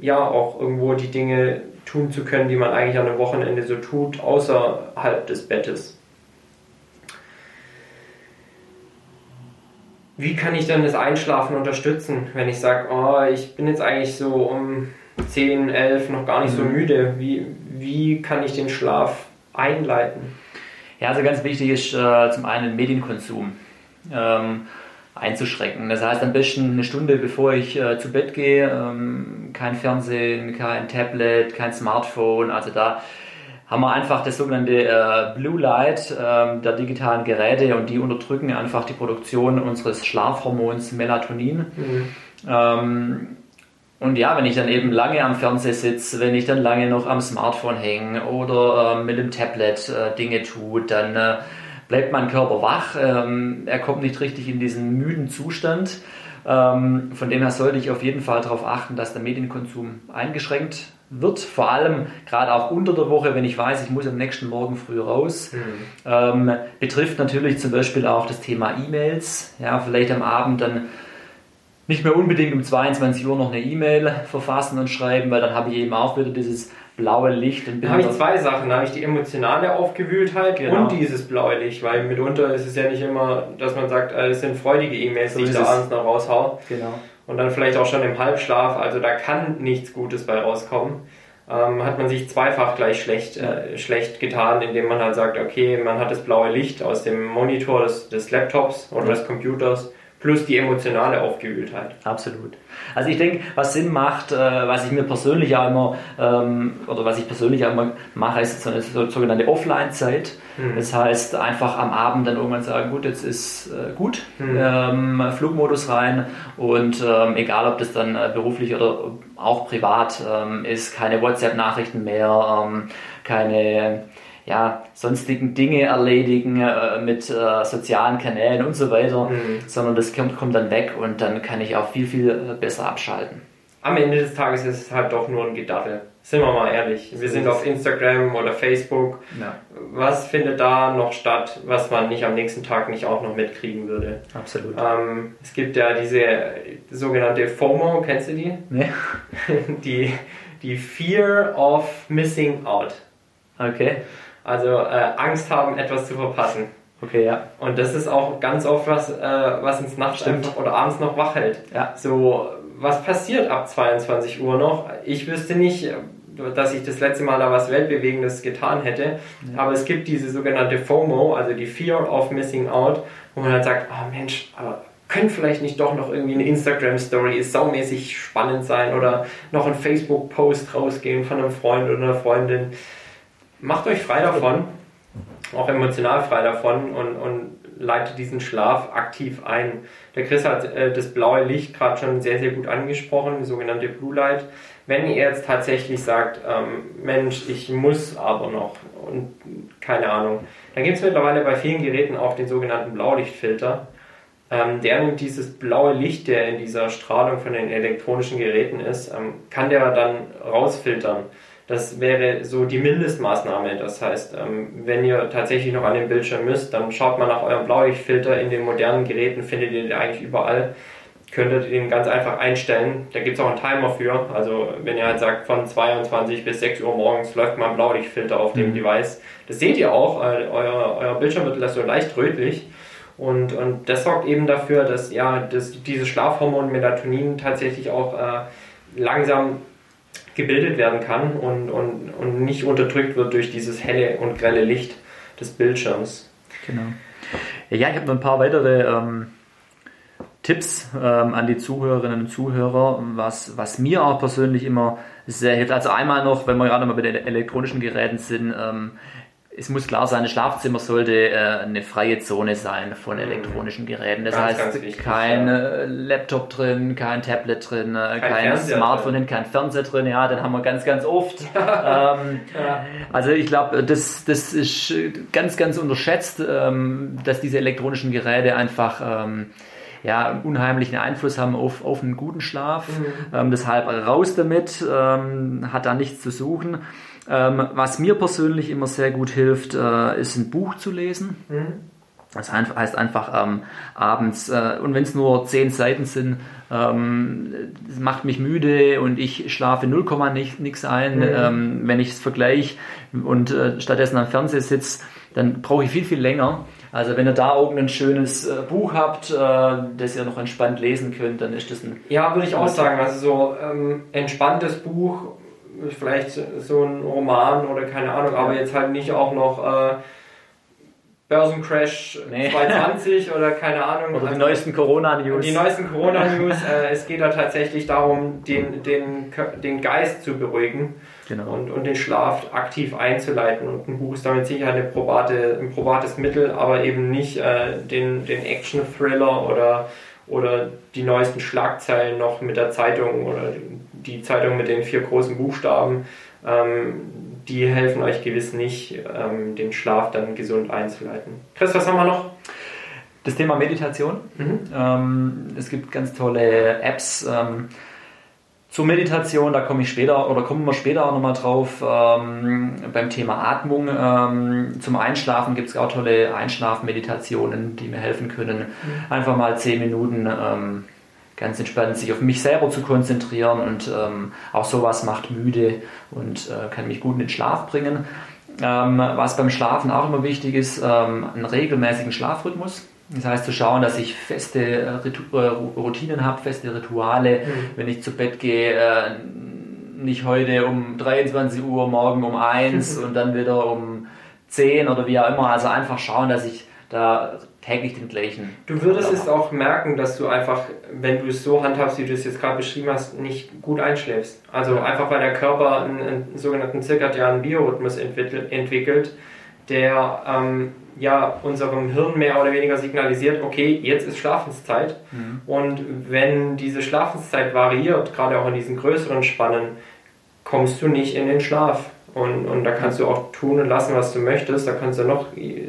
ja auch irgendwo die Dinge tun zu können, die man eigentlich an einem Wochenende so tut, außerhalb des Bettes. Wie kann ich dann das Einschlafen unterstützen, wenn ich sage, oh, ich bin jetzt eigentlich so um 10, 11 noch gar nicht mhm. so müde? Wie, wie kann ich den Schlaf einleiten? Ja, also ganz wichtig ist äh, zum einen Medienkonsum. Ähm, einzuschränken. Das heißt, am besten eine Stunde bevor ich äh, zu Bett gehe, ähm, kein Fernsehen, kein Tablet, kein Smartphone. Also da haben wir einfach das sogenannte äh, Blue Light äh, der digitalen Geräte und die unterdrücken einfach die Produktion unseres Schlafhormons Melatonin. Mhm. Ähm, und ja, wenn ich dann eben lange am Fernseher sitze, wenn ich dann lange noch am Smartphone hänge oder ähm, mit dem Tablet äh, Dinge tut, dann äh, bleibt mein Körper wach, ähm, er kommt nicht richtig in diesen müden Zustand. Ähm, von dem her sollte ich auf jeden Fall darauf achten, dass der Medienkonsum eingeschränkt wird. Vor allem gerade auch unter der Woche, wenn ich weiß, ich muss am nächsten Morgen früh raus. Mhm. Ähm, betrifft natürlich zum Beispiel auch das Thema E-Mails. Ja, vielleicht am Abend dann nicht mehr unbedingt um 22 Uhr noch eine E-Mail verfassen und schreiben, weil dann habe ich eben auch wieder dieses blaue Licht. Und da habe ich zwei Sachen. Da habe ich die emotionale Aufgewühltheit genau. und dieses blaue Licht, weil mitunter ist es ja nicht immer, dass man sagt, äh, es sind freudige E-Mails, so die ich da abends noch raushau. Genau. Und dann vielleicht auch schon im Halbschlaf, also da kann nichts Gutes bei rauskommen. Ähm, hat man sich zweifach gleich schlecht, äh, schlecht getan, indem man halt sagt, okay, man hat das blaue Licht aus dem Monitor des, des Laptops oder ja. des Computers plus die emotionale Aufgewühltheit. Absolut. Also ich denke, was Sinn macht, äh, was ich mir persönlich auch immer, ähm, oder was ich persönlich auch immer mache, ist so eine sogenannte Offline-Zeit. Mhm. Das heißt, einfach am Abend dann irgendwann sagen, gut, jetzt ist äh, gut, mhm. ähm, Flugmodus rein und ähm, egal, ob das dann äh, beruflich oder auch privat ist, keine WhatsApp-Nachrichten mehr, keine ja, sonstigen Dinge erledigen äh, mit äh, sozialen Kanälen und so weiter, mhm. sondern das kommt, kommt dann weg und dann kann ich auch viel, viel äh, besser abschalten. Am Ende des Tages ist es halt doch nur ein Gedattel. Sind wir mal ehrlich. Wir sind auf Instagram oder Facebook. Ja. Was findet da noch statt, was man nicht am nächsten Tag nicht auch noch mitkriegen würde? Absolut. Ähm, es gibt ja diese sogenannte FOMO, kennst du die? Nee. die, die Fear of Missing Out. Okay. Also äh, Angst haben, etwas zu verpassen. Okay, ja. Und das ist auch ganz oft was, äh, was uns nachts einfach oder abends noch wach hält. Ja. So, was passiert ab 22 Uhr noch? Ich wüsste nicht, dass ich das letzte Mal da was Weltbewegendes getan hätte. Ja. Aber es gibt diese sogenannte FOMO, also die Fear of Missing Out, wo man halt sagt, oh Mensch, aber könnte vielleicht nicht doch noch irgendwie eine Instagram-Story saumäßig spannend sein oder noch ein Facebook-Post rausgehen von einem Freund oder einer Freundin macht euch frei davon, auch emotional frei davon und, und leitet diesen Schlaf aktiv ein. Der Chris hat äh, das blaue Licht gerade schon sehr, sehr gut angesprochen, die sogenannte Blue Light. Wenn ihr jetzt tatsächlich sagt, ähm, Mensch, ich muss aber noch und keine Ahnung, dann gibt es mittlerweile bei vielen Geräten auch den sogenannten Blaulichtfilter. Ähm, der nimmt dieses blaue Licht, der in dieser Strahlung von den elektronischen Geräten ist, ähm, kann der dann rausfiltern. Das wäre so die Mindestmaßnahme. Das heißt, ähm, wenn ihr tatsächlich noch an den Bildschirm müsst, dann schaut mal nach eurem Blaulichtfilter. In den modernen Geräten findet ihr den eigentlich überall. Könntet ihr den ganz einfach einstellen. Da gibt es auch einen Timer für. Also wenn ihr halt sagt, von 22 bis 6 Uhr morgens läuft mal ein Blaulichtfilter auf dem mhm. Device. Das seht ihr auch. Euer, euer Bildschirm wird so leicht rötlich. Und, und das sorgt eben dafür, dass ja, dass dieses Schlafhormon Melatonin tatsächlich auch äh, langsam gebildet werden kann und, und, und nicht unterdrückt wird durch dieses helle und grelle Licht des Bildschirms. Genau. Ja, ich habe noch ein paar weitere ähm, Tipps ähm, an die Zuhörerinnen und Zuhörer, was, was mir auch persönlich immer sehr hilft. Also einmal noch, wenn wir gerade mal bei den elektronischen Geräten sind, ähm, es muss klar sein, das Schlafzimmer sollte äh, eine freie Zone sein von mhm. elektronischen Geräten. Das ganz, heißt, ganz wichtig, kein ja. Äh, Laptop drin, kein Tablet drin, äh, kein, kein Smartphone drin, kein Fernseher drin. Ja, den haben wir ganz, ganz oft. ähm, ja. Also ich glaube, das, das ist ganz, ganz unterschätzt, ähm, dass diese elektronischen Geräte einfach ähm, ja, unheimlichen Einfluss haben auf, auf einen guten Schlaf. Mhm. Ähm, deshalb raus damit, ähm, hat da nichts zu suchen. Ähm, was mir persönlich immer sehr gut hilft, äh, ist ein Buch zu lesen. Mhm. Das heißt einfach ähm, abends, äh, und wenn es nur zehn Seiten sind, ähm, macht mich müde und ich schlafe 0, nichts ein. Mhm. Ähm, wenn ich es vergleiche und äh, stattdessen am Fernseher sitze, dann brauche ich viel, viel länger. Also wenn ihr da irgendein schönes äh, Buch habt, äh, das ihr noch entspannt lesen könnt, dann ist das ein... Ja, würde ich auch sagen. Also so ähm, entspanntes Buch vielleicht so ein Roman oder keine Ahnung, aber jetzt halt nicht auch noch äh, Börsencrash nee. 2020 oder keine Ahnung. Oder die also, neuesten Corona-News. Die neuesten Corona-News. äh, es geht da tatsächlich darum, den, den, den Geist zu beruhigen genau. und, und den Schlaf aktiv einzuleiten. Und ein Buch ist damit sicher eine probate, ein probates Mittel, aber eben nicht äh, den, den Action-Thriller oder, oder die neuesten Schlagzeilen noch mit der Zeitung oder die Zeitung mit den vier großen Buchstaben, ähm, die helfen euch gewiss nicht, ähm, den Schlaf dann gesund einzuleiten. Chris, was haben wir noch? Das Thema Meditation. Mhm. Ähm, es gibt ganz tolle Apps zur Meditation, da komme ich später oder kommen wir später auch nochmal drauf. Beim Thema Atmung. Zum Einschlafen gibt es auch tolle Einschlafmeditationen, die mir helfen können. Mhm. Einfach mal zehn Minuten ganz entspannt sich auf mich selber zu konzentrieren und ähm, auch sowas macht müde und äh, kann mich gut in den Schlaf bringen. Ähm, was beim Schlafen auch immer wichtig ist, ähm, einen regelmäßigen Schlafrhythmus. Das heißt zu schauen, dass ich feste äh, äh, Routinen habe, feste Rituale, mhm. wenn ich zu Bett gehe, äh, nicht heute um 23 Uhr, morgen um 1 und dann wieder um 10 oder wie auch immer. Also einfach schauen, dass ich da täglich den gleichen. Du würdest es auch merken, dass du einfach, wenn du es so handhabst, wie du es jetzt gerade beschrieben hast, nicht gut einschläfst. Also einfach weil der Körper einen, einen sogenannten zirkadianen Biorhythmus entwickelt, der ähm, ja unserem Hirn mehr oder weniger signalisiert, okay, jetzt ist Schlafenszeit. Mhm. Und wenn diese Schlafenszeit variiert, gerade auch in diesen größeren Spannen, kommst du nicht in den Schlaf. Und, und da kannst du auch tun und lassen, was du möchtest. Da kannst du noch,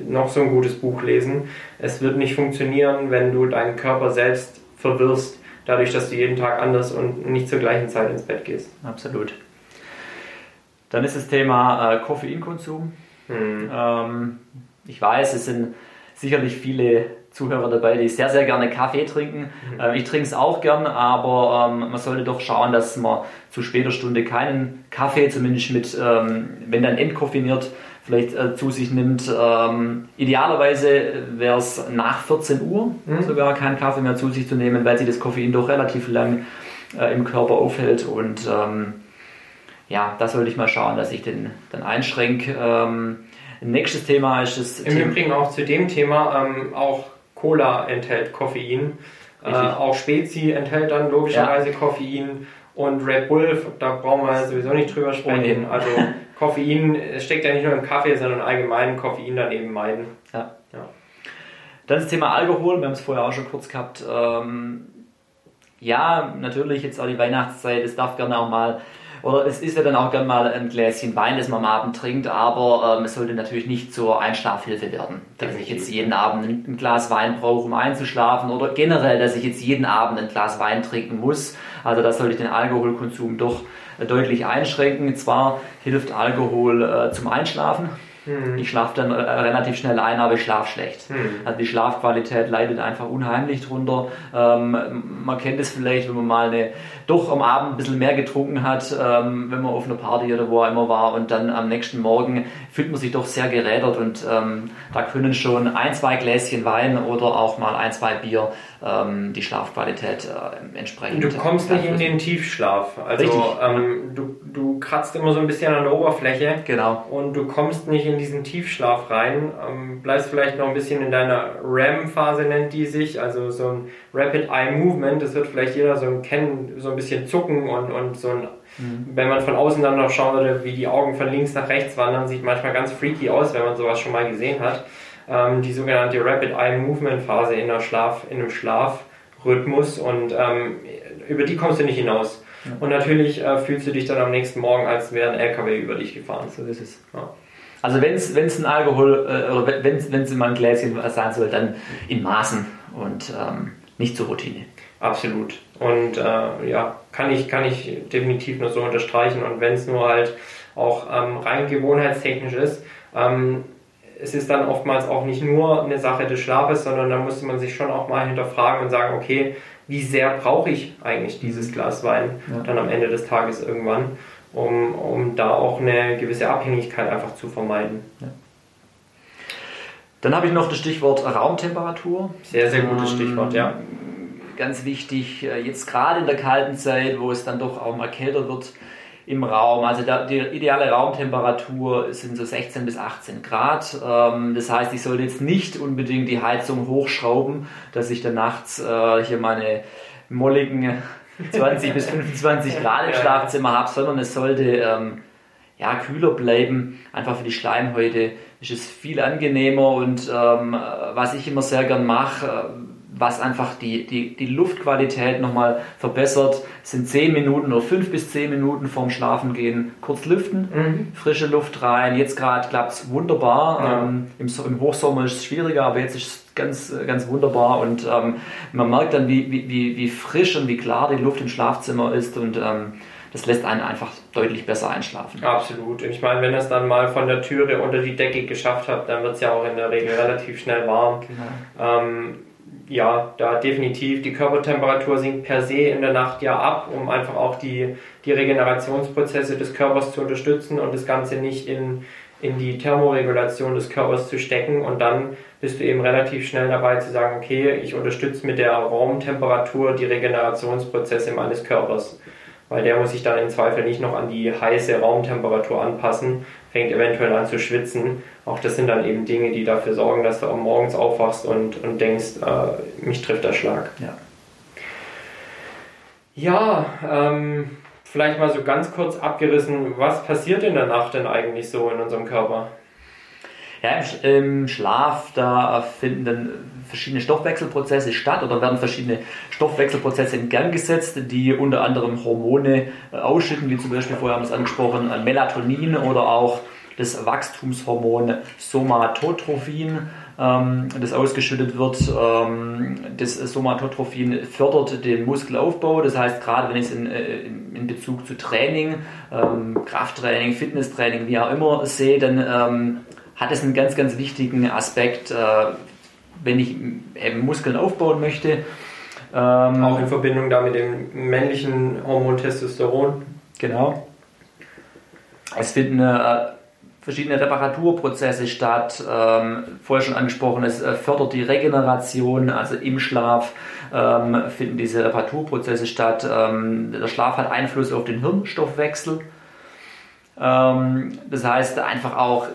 noch so ein gutes Buch lesen. Es wird nicht funktionieren, wenn du deinen Körper selbst verwirrst, dadurch, dass du jeden Tag anders und nicht zur gleichen Zeit ins Bett gehst. Absolut. Dann ist das Thema äh, Koffeinkonsum. Mhm. Ähm, ich weiß, es sind sicherlich viele Zuhörer dabei, die sehr, sehr gerne Kaffee trinken. Mhm. Äh, ich trinke es auch gern, aber ähm, man sollte doch schauen, dass man zu später Stunde keinen Kaffee, zumindest mit, ähm, wenn dann entkoffiniert, vielleicht äh, zu sich nimmt. Ähm, idealerweise wäre es nach 14 Uhr mhm. sogar keinen Kaffee mehr zu sich zu nehmen, weil sich das Koffein doch relativ lang äh, im Körper aufhält und ähm, ja, da sollte ich mal schauen, dass ich den dann einschränke. Ähm, nächstes Thema ist das. Im Thema Übrigen auch zu dem Thema, ähm, auch Cola enthält Koffein. Äh, auch Spezi enthält dann logischerweise ja. Koffein. Und Red Bull, da brauchen wir sowieso nicht drüber sprechen. Also Koffein steckt ja nicht nur im Kaffee, sondern allgemein Koffein daneben meiden. Ja. ja. Dann das Thema Alkohol, wir haben es vorher auch schon kurz gehabt. Ähm, ja, natürlich jetzt auch die Weihnachtszeit, es darf gerne auch mal oder es ist ja dann auch gerne mal ein Gläschen Wein, das man am Abend trinkt, aber ähm, es sollte natürlich nicht zur Einschlafhilfe werden. Dass ich jetzt jeden Abend ein Glas Wein brauche, um einzuschlafen oder generell, dass ich jetzt jeden Abend ein Glas Wein trinken muss. Also da sollte ich den Alkoholkonsum doch äh, deutlich einschränken. Zwar hilft Alkohol äh, zum Einschlafen, hm. Ich schlafe dann äh, relativ schnell ein, aber ich schlafe schlecht. Hm. Also die Schlafqualität leidet einfach unheimlich drunter. Ähm, man kennt es vielleicht, wenn man mal eine, doch am Abend ein bisschen mehr getrunken hat, ähm, wenn man auf einer Party oder wo er immer war und dann am nächsten Morgen fühlt man sich doch sehr gerädert und ähm, da können schon ein, zwei Gläschen Wein oder auch mal ein, zwei Bier ähm, die Schlafqualität äh, entsprechend. Du kommst nicht in den Tiefschlaf. Also ähm, du, du kratzt immer so ein bisschen an der Oberfläche. Genau. Und du kommst nicht in diesen Tiefschlaf rein. Ähm, bleibst vielleicht noch ein bisschen in deiner REM-Phase, nennt die sich. Also so ein Rapid Eye Movement. Das wird vielleicht jeder so kennen, so ein bisschen zucken und, und so ein Mhm. Wenn man von außen dann noch schauen würde, wie die Augen von links nach rechts wandern, sieht manchmal ganz freaky aus, wenn man sowas schon mal gesehen hat ähm, die sogenannte Rapid Eye Movement Phase in, Schlaf, in einem Schlafrhythmus und ähm, über die kommst du nicht hinaus. Ja. Und natürlich äh, fühlst du dich dann am nächsten Morgen, als wäre ein LKW über dich gefahren. So ist es. Ja. Also wenn es ein Alkohol äh, oder wenn es mal ein Gläschen sein soll, dann in Maßen und ähm, nicht zur Routine. Absolut. Und äh, ja, kann ich, kann ich definitiv nur so unterstreichen. Und wenn es nur halt auch ähm, rein gewohnheitstechnisch ist, ähm, es ist dann oftmals auch nicht nur eine Sache des Schlafes, sondern da muss man sich schon auch mal hinterfragen und sagen, okay, wie sehr brauche ich eigentlich dieses. Glas Wein ja. dann am Ende des Tages irgendwann, um, um da auch eine gewisse Abhängigkeit einfach zu vermeiden. Ja. Dann habe ich noch das Stichwort Raumtemperatur. Sehr, sehr gutes ähm, Stichwort, ja. Ganz wichtig, äh, jetzt gerade in der kalten Zeit, wo es dann doch auch mal kälter wird, im Raum. Also die ideale Raumtemperatur sind so 16 bis 18 Grad. Ähm, das heißt, ich sollte jetzt nicht unbedingt die Heizung hochschrauben, dass ich dann nachts äh, hier meine molligen 20 bis 25 Grad im Schlafzimmer habe, sondern es sollte ähm, ja, kühler bleiben. Einfach für die Schleimhäute ist es viel angenehmer und ähm, was ich immer sehr gern mache, äh, was einfach die, die, die Luftqualität nochmal verbessert, sind 10 Minuten oder 5 bis 10 Minuten vorm Schlafengehen kurz lüften, mhm. frische Luft rein. Jetzt gerade klappt es wunderbar. Ja. Ähm, im, im, Hochsommer ist es schwieriger, aber jetzt ist es ganz, ganz wunderbar und ähm, man merkt dann, wie, wie, wie frisch und wie klar die Luft im Schlafzimmer ist und ähm, das lässt einen einfach deutlich besser einschlafen. Absolut. Und ich meine, wenn es dann mal von der Türe unter die Decke geschafft hat, dann wird es ja auch in der Regel relativ schnell warm. Genau. Ähm, ja, da definitiv. Die Körpertemperatur sinkt per se in der Nacht ja ab, um einfach auch die, die Regenerationsprozesse des Körpers zu unterstützen und das Ganze nicht in, in die Thermoregulation des Körpers zu stecken. Und dann bist du eben relativ schnell dabei zu sagen, okay, ich unterstütze mit der Raumtemperatur die Regenerationsprozesse meines Körpers. weil der muss sich dann im Zweifel nicht noch an die heiße Raumtemperatur anpassen, fängt eventuell an zu schwitzen. Auch das sind dann eben Dinge, die dafür sorgen, dass du auch morgens aufwachst und, und denkst, äh, mich trifft der Schlag. Ja, ja ähm, vielleicht mal so ganz kurz abgerissen, was passiert in der Nacht denn eigentlich so in unserem Körper? Ja, im, Schlaf, da finden dann verschiedene Stoffwechselprozesse statt oder werden verschiedene Stoffwechselprozesse in Gang gesetzt, die unter anderem Hormone äh, ausschütten, wie zum Beispiel vorher haben wir es angesprochen, Melatonin oder auch das Wachstumshormon Somatotrophin, ähm, das ausgeschüttet wird. Ähm, das Somatotrophin fördert den Muskelaufbau, das heißt, gerade wenn ich es in, äh, in Bezug zu Training, ähm, Krafttraining, Fitnesstraining, wie auch immer sehe, dann hat es einen ganz, ganz wichtigen Aspekt, äh, wenn ich eben Muskeln aufbauen möchte. Ähm, Auch in Verbindung da mit dem männlichen Hormon Testosteron. Genau. Es finden äh, verschiedene Reparaturprozesse statt. Ähm, vorher schon angesprochen, es äh, fördert die Regeneration, also im Schlaf ähm, finden diese Reparaturprozesse statt. Ähm, der Schlaf hat Einfluss auf den Hirnstoffwechsel. Ähm, das heißt einfach auch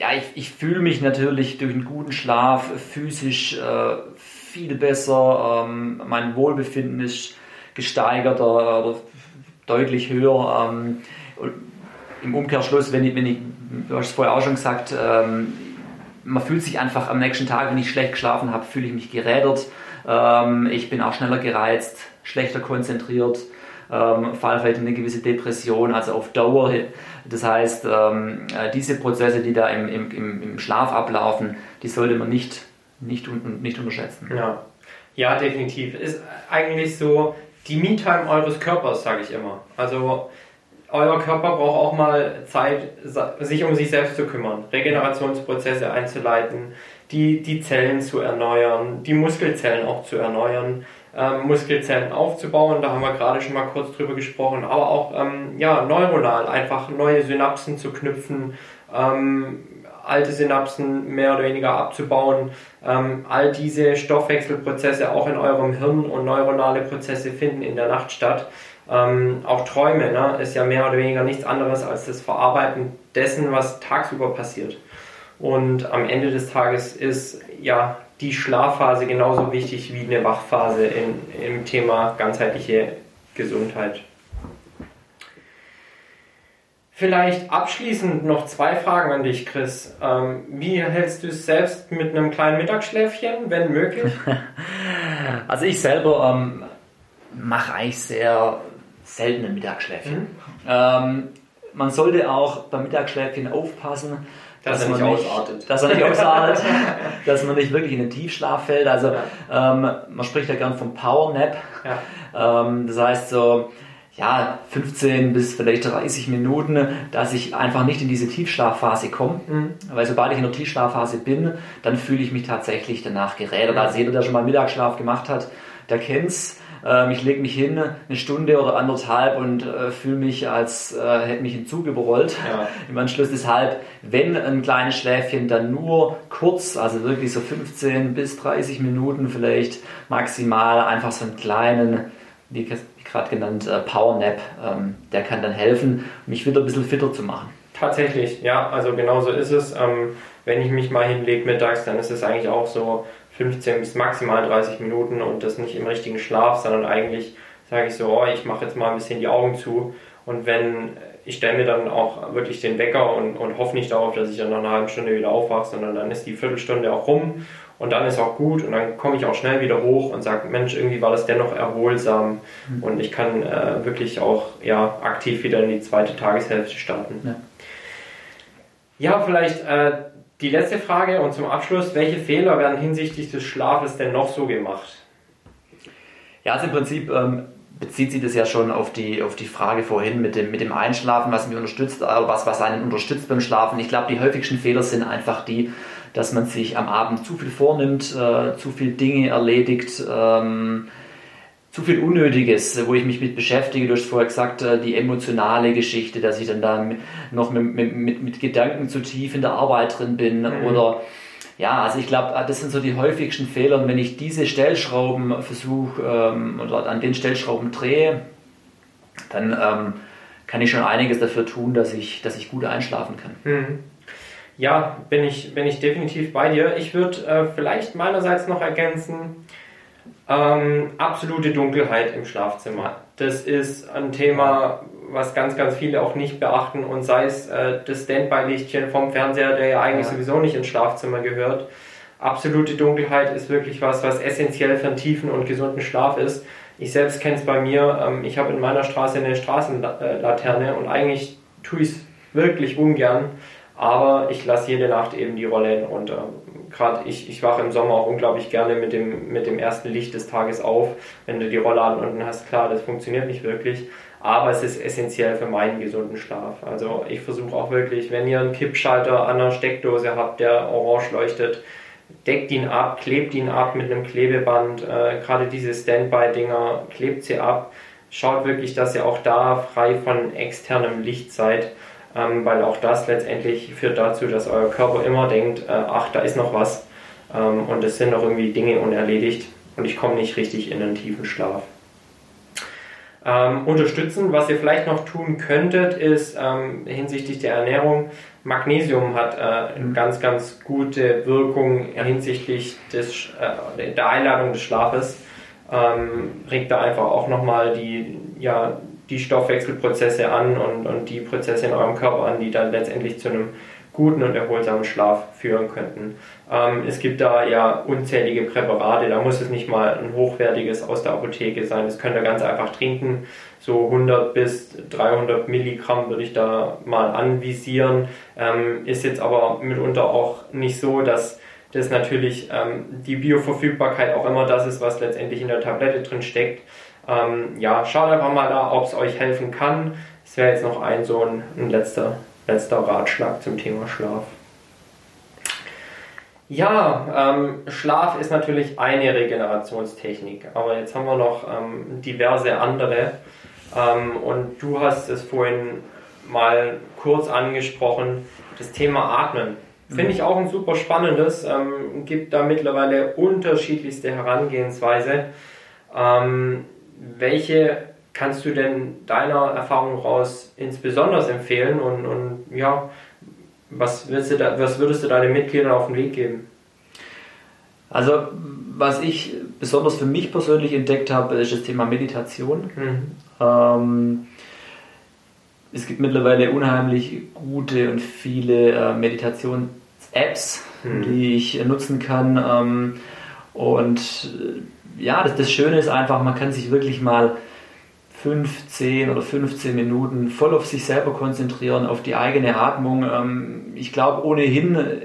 ja, ich, ich fühle mich natürlich durch einen guten Schlaf physisch äh, viel besser. Ähm, mein Wohlbefinden ist gesteigerter oder deutlich höher. Ähm, Im Umkehrschluss, wenn ich, wenn ich, du hast es vorher auch schon gesagt, ähm, man fühlt sich einfach am nächsten Tag, wenn ich schlecht geschlafen habe, fühle ich mich gerädert. Ähm, ich bin auch schneller gereizt, schlechter konzentriert ähm, fallen vielleicht in eine gewisse Depression, also auf Dauer. Das heißt, ähm, äh, diese Prozesse, die da im, im, im Schlaf ablaufen, die sollte man nicht, nicht, nicht unterschätzen. Ja. ja, definitiv. Ist eigentlich so die Me-Time eures Körpers, sage ich immer. Also euer Körper braucht auch mal Zeit, sich um sich selbst zu kümmern, Regenerationsprozesse einzuleiten, die, die Zellen zu erneuern, die Muskelzellen auch zu erneuern ähm, Muskelzellen aufzubauen. Da haben wir gerade schon mal kurz drüber gesprochen, aber auch ähm, ja, neuronal einfach neue Synapsen zu knüpfen, ähm, alte Synapsen mehr oder weniger abzubauen. Ähm, all diese Stoffwechselprozesse auch in eurem Hirn und neuronale Prozesse finden in der Nacht statt. Ähm, auch Träume ne, ist ja mehr oder weniger nichts anderes als das Verarbeiten dessen, was tagsüber passiert. Und am Ende des Tages ist ja die Schlafphase genauso wichtig wie eine Wachphase in, im Thema ganzheitliche Gesundheit. Vielleicht abschließend noch zwei Fragen an dich, Chris. Ähm, wie hältst du es selbst mit einem kleinen Mittagsschläfchen, wenn möglich? Also ich selber ähm, mache eigentlich sehr selten ein Mittagsschläfchen. Mhm. Ähm, man sollte auch beim Mittagsschläfchen aufpassen, dass, dass er nicht ausartet. Dass er nicht ausartet, dass man nicht wirklich in den Tiefschlaf fällt. Also ähm, man spricht ja gern vom Power Nap. Ja. Ähm, das heißt so, ja, 15 bis vielleicht 30 Minuten, dass ich einfach nicht in diese Tiefschlafphase komme. Mhm. Weil sobald ich in der Tiefschlafphase bin, dann fühle ich mich tatsächlich danach gerädert. Also jeder, der schon mal Mittagsschlaf gemacht hat, der kennt's. Ähm, ich lege mich hin, eine Stunde oder anderthalb und äh, fühle mich, als äh, hätte mich ein Zug überrollt. Ja. Im Anschluss deshalb, wenn ein kleines Schläfchen, dann nur kurz, also wirklich so 15 bis 30 Minuten vielleicht maximal, einfach so einen kleinen, wie gerade genannt, äh, Power Nap, ähm, der kann dann helfen, mich wieder ein bisschen fitter zu machen. Tatsächlich, ja, also genau so ist es. Ähm, wenn ich mich mal hinlege mittags, dann ist es eigentlich auch so, 15 bis maximal 30 Minuten und das nicht im richtigen Schlaf, sondern eigentlich sage ich so, oh, ich mache jetzt mal ein bisschen die Augen zu und wenn ich stelle mir dann auch wirklich den Wecker und, und hoffe nicht darauf, dass ich dann nach einer halben Stunde wieder aufwache, sondern dann ist die Viertelstunde auch rum und dann ist auch gut und dann komme ich auch schnell wieder hoch und sage, Mensch, irgendwie war das dennoch erholsam mhm. und ich kann äh, wirklich auch ja, aktiv wieder in die zweite Tageshälfte starten. Ja, ja vielleicht äh, die letzte Frage und zum Abschluss, welche Fehler werden hinsichtlich des Schlafes denn noch so gemacht? Ja, also im Prinzip ähm, bezieht sich das ja schon auf die, auf die Frage vorhin mit dem, mit dem Einschlafen, was mich unterstützt, äh, was, was einen unterstützt beim Schlafen. Ich glaube, die häufigsten Fehler sind einfach die, dass man sich am Abend zu viel vornimmt, äh, zu viel Dinge erledigt, ähm, zu viel Unnötiges, wo ich mich mit beschäftige. Du hast vorher gesagt, äh, die emotionale Geschichte, dass ich dann da noch mit, mit, mit Gedanken zu tief in der Arbeit drin bin mhm. oder ja, also ich glaube, äh, das sind so die häufigsten Fehler. Und wenn ich diese Stellschrauben versuche ähm, oder an den Stellschrauben drehe, dann ähm, kann ich schon einiges dafür tun, dass ich, dass ich gut einschlafen kann. Mhm. Ja, bin ich, bin ich definitiv bei dir. Ich würde äh, vielleicht meinerseits noch ergänzen, ähm, absolute Dunkelheit im Schlafzimmer. Das ist ein Thema, was ganz, ganz viele auch nicht beachten und sei es äh, das Standby-Lichtchen vom Fernseher, der ja eigentlich ja. sowieso nicht ins Schlafzimmer gehört. Absolute Dunkelheit ist wirklich was, was essentiell für einen tiefen und gesunden Schlaf ist. Ich selbst kenne es bei mir. Ähm, ich habe in meiner Straße eine Straßenlaterne und eigentlich tue ich es wirklich ungern. Aber ich lasse jede Nacht eben die Rollen und ähm, gerade ich, ich wache im Sommer auch unglaublich gerne mit dem, mit dem ersten Licht des Tages auf. Wenn du die Rollladen unten hast, klar, das funktioniert nicht wirklich. Aber es ist essentiell für meinen gesunden Schlaf. Also ich versuche auch wirklich, wenn ihr einen Kippschalter an der Steckdose habt, der orange leuchtet, deckt ihn ab, klebt ihn ab mit einem Klebeband. Äh, Gerade diese Standby-Dinger, klebt sie ab. Schaut wirklich, dass ihr auch da frei von externem Licht seid, ähm, weil auch das letztendlich führt dazu, dass euer Körper immer denkt, äh, ach, da ist noch was ähm, und es sind noch irgendwie Dinge unerledigt und ich komme nicht richtig in einen tiefen Schlaf. Ähm, unterstützen, was ihr vielleicht noch tun könntet, ist ähm, hinsichtlich der Ernährung Magnesium hat äh, eine ganz, ganz gute Wirkung hinsichtlich des, äh, der Einladung des Schlafes. Ähm, regt da einfach auch nochmal die, ja, die Stoffwechselprozesse an und, und die Prozesse in eurem Körper an, die dann letztendlich zu einem guten und erholsamen Schlaf führen könnten. Ähm, es gibt da ja unzählige Präparate, da muss es nicht mal ein hochwertiges aus der Apotheke sein, das könnt ihr ganz einfach trinken so 100 bis 300 Milligramm würde ich da mal anvisieren. Ähm, ist jetzt aber mitunter auch nicht so, dass das natürlich ähm, die Bioverfügbarkeit auch immer das ist, was letztendlich in der Tablette drin steckt. Ähm, ja, schaut einfach mal da, ob es euch helfen kann. Das wäre jetzt noch ein so ein, ein letzter, letzter Ratschlag zum Thema Schlaf. Ja, ähm, Schlaf ist natürlich eine Regenerationstechnik, aber jetzt haben wir noch ähm, diverse andere. Ähm, und du hast es vorhin mal kurz angesprochen, das Thema Atmen. Finde ich auch ein super spannendes, ähm, gibt da mittlerweile unterschiedlichste Herangehensweise. Ähm, welche kannst du denn deiner Erfahrung raus insbesondere empfehlen und, und ja, was, du da, was würdest du deinen Mitgliedern auf den Weg geben? Also, was ich besonders für mich persönlich entdeckt habe, ist das Thema Meditation. Mhm. Ähm, es gibt mittlerweile unheimlich gute und viele äh, Meditations-Apps, mhm. die ich nutzen kann. Ähm, und äh, ja, das, das Schöne ist einfach, man kann sich wirklich mal 15 oder 15 Minuten voll auf sich selber konzentrieren, auf die eigene Atmung. Ähm, ich glaube, ohnehin äh,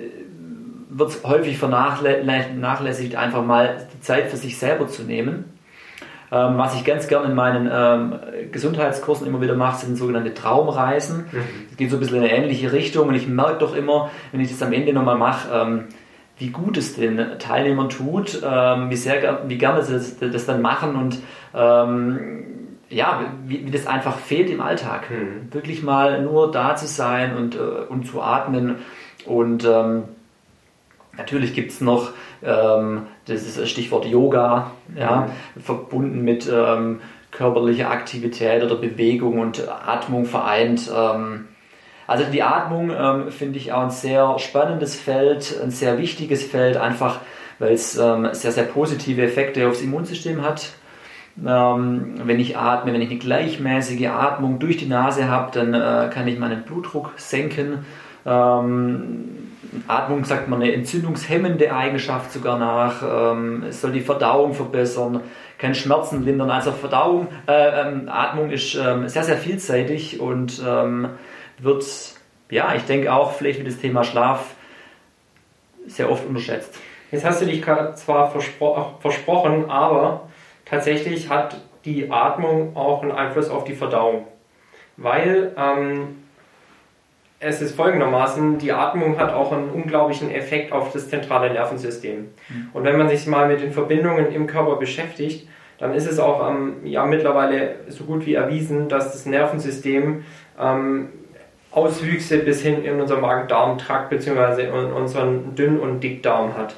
wird es häufig vernachlässigt, einfach mal die Zeit für sich selber zu nehmen. Ähm, was ich ganz gerne in meinen ähm, Gesundheitskursen immer wieder mache, sind sogenannte Traumreisen. Mhm. Das geht so ein bisschen in eine ähnliche Richtung und ich merke doch immer, wenn ich das am Ende nochmal mache, wie gut es den Teilnehmern tut, ähm, wie, sehr, wie gerne sie das, das dann machen und ähm, ja, wie, wie, das einfach fehlt im Alltag. Mhm. Wirklich mal nur da zu sein und, äh, und zu atmen und ähm, Natürlich gibt es noch ähm, das ist das Stichwort Yoga, ja, mhm. verbunden mit ähm, körperlicher Aktivität oder Bewegung und Atmung vereint. Ähm, also die Atmung ähm, finde ich auch ein sehr spannendes Feld, ein sehr wichtiges Feld, einfach weil es ähm, sehr, sehr positive Effekte aufs Immunsystem hat. Ähm, wenn ich atme, wenn ich eine gleichmäßige Atmung durch die Nase habe, dann äh, kann ich meinen Blutdruck senken. Ähm, Atmung sagt man eine entzündungshemmende Eigenschaft sogar nach. Ähm, es soll die Verdauung verbessern, kann Schmerzen lindern. Also Verdauung, äh, ähm, Atmung ist sehr, sehr vielseitig und wird, ja, ich denke auch vielleicht mit dem Thema Schlaf sehr oft unterschätzt. Jetzt hast du dich zwar verspro versprochen, aber tatsächlich hat die Atmung auch einen Einfluss auf die Verdauung. Weil ähm, es ist folgendermaßen, die Atmung hat auch einen unglaublichen Effekt auf das zentrale Nervensystem. Mhm. Und wenn man sich mal mit den Verbindungen im Körper beschäftigt, dann ist es auch ähm, ja, mittlerweile so gut wie erwiesen, dass das Nervensystem ähm, Auswüchse bis hin in unseren Magen-Darm-Trakt bzw. in unseren Dünn- und Dickdarm hat.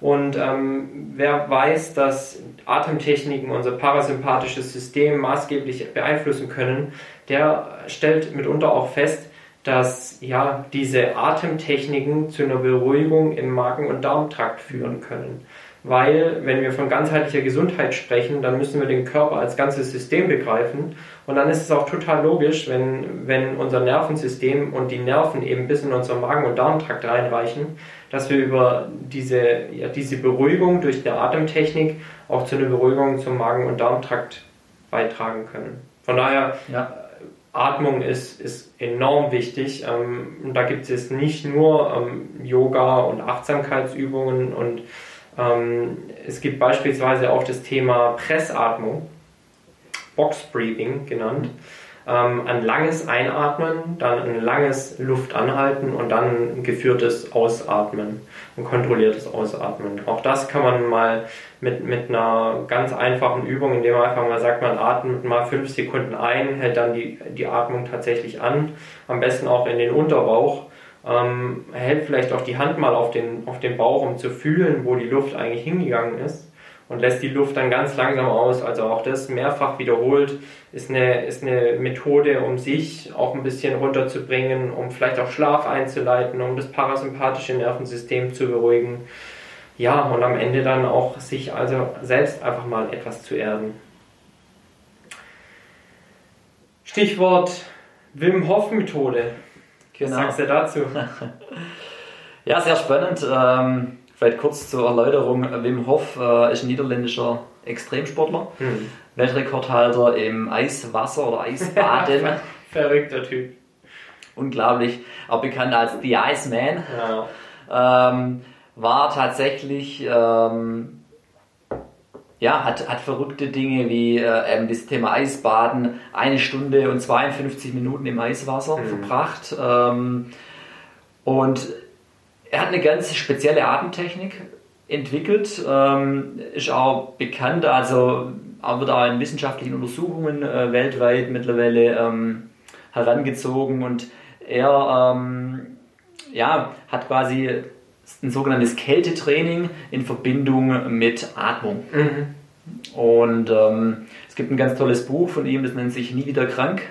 Und ähm, wer weiß, dass Atemtechniken unser parasympathisches System maßgeblich beeinflussen können, der stellt mitunter auch fest, dass ja diese Atemtechniken zu einer Beruhigung im Magen- und Darmtrakt führen können weil wenn wir von ganzheitlicher Gesundheit sprechen, dann müssen wir den Körper als ganzes System begreifen. Und dann ist es auch total logisch, wenn, wenn unser Nervensystem und die Nerven eben bis in unseren Magen- und Darmtrakt reinreichen, dass wir über diese, ja, diese Beruhigung durch die Atemtechnik auch zu einer Beruhigung zum Magen- und Darmtrakt beitragen können. Von daher, ja. Atmung ist, ist enorm wichtig. Ähm, da gibt es nicht nur ähm, Yoga und Achtsamkeitsübungen und ähm, es gibt beispielsweise auch das Thema Pressatmung, Box Breathing genannt. Ähm, ein langes Einatmen, dann ein langes Luftanhalten und dann ein geführtes Ausatmen, ein kontrolliertes Ausatmen. Auch das kann man mal mit, mit einer ganz einfachen Übung, indem man einfach mal sagt, man atmet mal fünf Sekunden ein, hält dann die, die Atmung tatsächlich an, am besten auch in den Unterbauch ähm, hält vielleicht auch die Hand mal auf den, auf den Bauch, um zu fühlen, wo die Luft eigentlich hingegangen ist und lässt die Luft dann ganz langsam aus. Also auch das mehrfach wiederholt ist eine, ist eine Methode, um sich auch ein bisschen runterzubringen, um vielleicht auch Schlaf einzuleiten, um das parasympathische Nervensystem zu beruhigen. Ja, und am Ende dann auch sich also selbst einfach mal etwas zu erden. Stichwort Wim Hof Methode. Genau. Was sagst du dazu? ja, sehr spannend. Ähm, vielleicht kurz zur Erläuterung. Wim Hof äh, ist ein niederländischer Extremsportler, hm. Weltrekordhalter im Eiswasser oder Eisbaden. Verrückter Typ. Unglaublich. Auch bekannt als The Iceman. Ja. Ähm, war tatsächlich ähm, ja, hat, hat verrückte Dinge wie äh, eben das Thema Eisbaden, eine Stunde und 52 Minuten im Eiswasser mhm. verbracht. Ähm, und er hat eine ganz spezielle Atemtechnik entwickelt, ähm, ist auch bekannt, also auch wird auch in wissenschaftlichen Untersuchungen äh, weltweit mittlerweile ähm, herangezogen und er ähm, ja, hat quasi ein sogenanntes Kältetraining in Verbindung mit Atmung. Mhm. Und ähm, es gibt ein ganz tolles Buch von ihm, das nennt sich Nie wieder krank.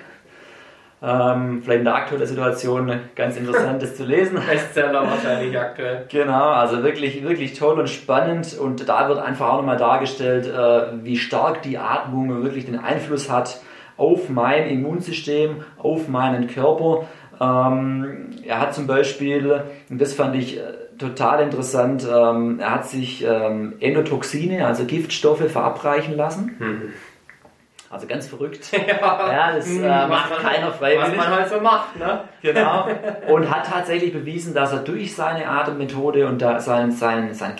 Ähm, vielleicht in der aktuellen Situation ganz interessant, das zu lesen. Bestseller wahrscheinlich aktuell. Genau, also wirklich, wirklich toll und spannend. Und da wird einfach auch nochmal dargestellt, äh, wie stark die Atmung wirklich den Einfluss hat auf mein Immunsystem, auf meinen Körper. Ähm, er hat zum Beispiel, und das fand ich äh, total interessant. Ähm, er hat sich ähm, Endotoxine, also Giftstoffe, verabreichen lassen. Mhm. Also ganz verrückt. Ja, ja das äh, macht man, keiner freiwillig. Was man halt so macht, ne? Genau. Und hat tatsächlich bewiesen, dass er durch seine Atemmethode und da sein, sein, sein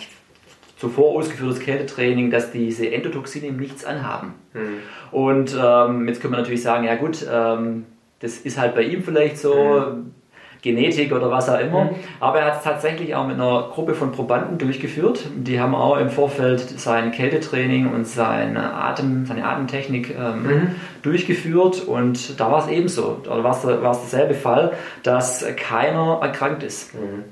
zuvor ausgeführtes Kältetraining, dass diese Endotoxine ihm nichts anhaben. Mhm. Und ähm, jetzt können wir natürlich sagen, ja gut, ähm, das ist halt bei ihm vielleicht so. Mhm Genetik oder was auch immer. Mhm. Aber er hat es tatsächlich auch mit einer Gruppe von Probanden durchgeführt. Die haben auch im Vorfeld sein Kältetraining und seine, Atem, seine Atemtechnik ähm, mhm. durchgeführt und da war es ebenso. Oder war es derselbe Fall, dass keiner erkrankt ist. Mhm.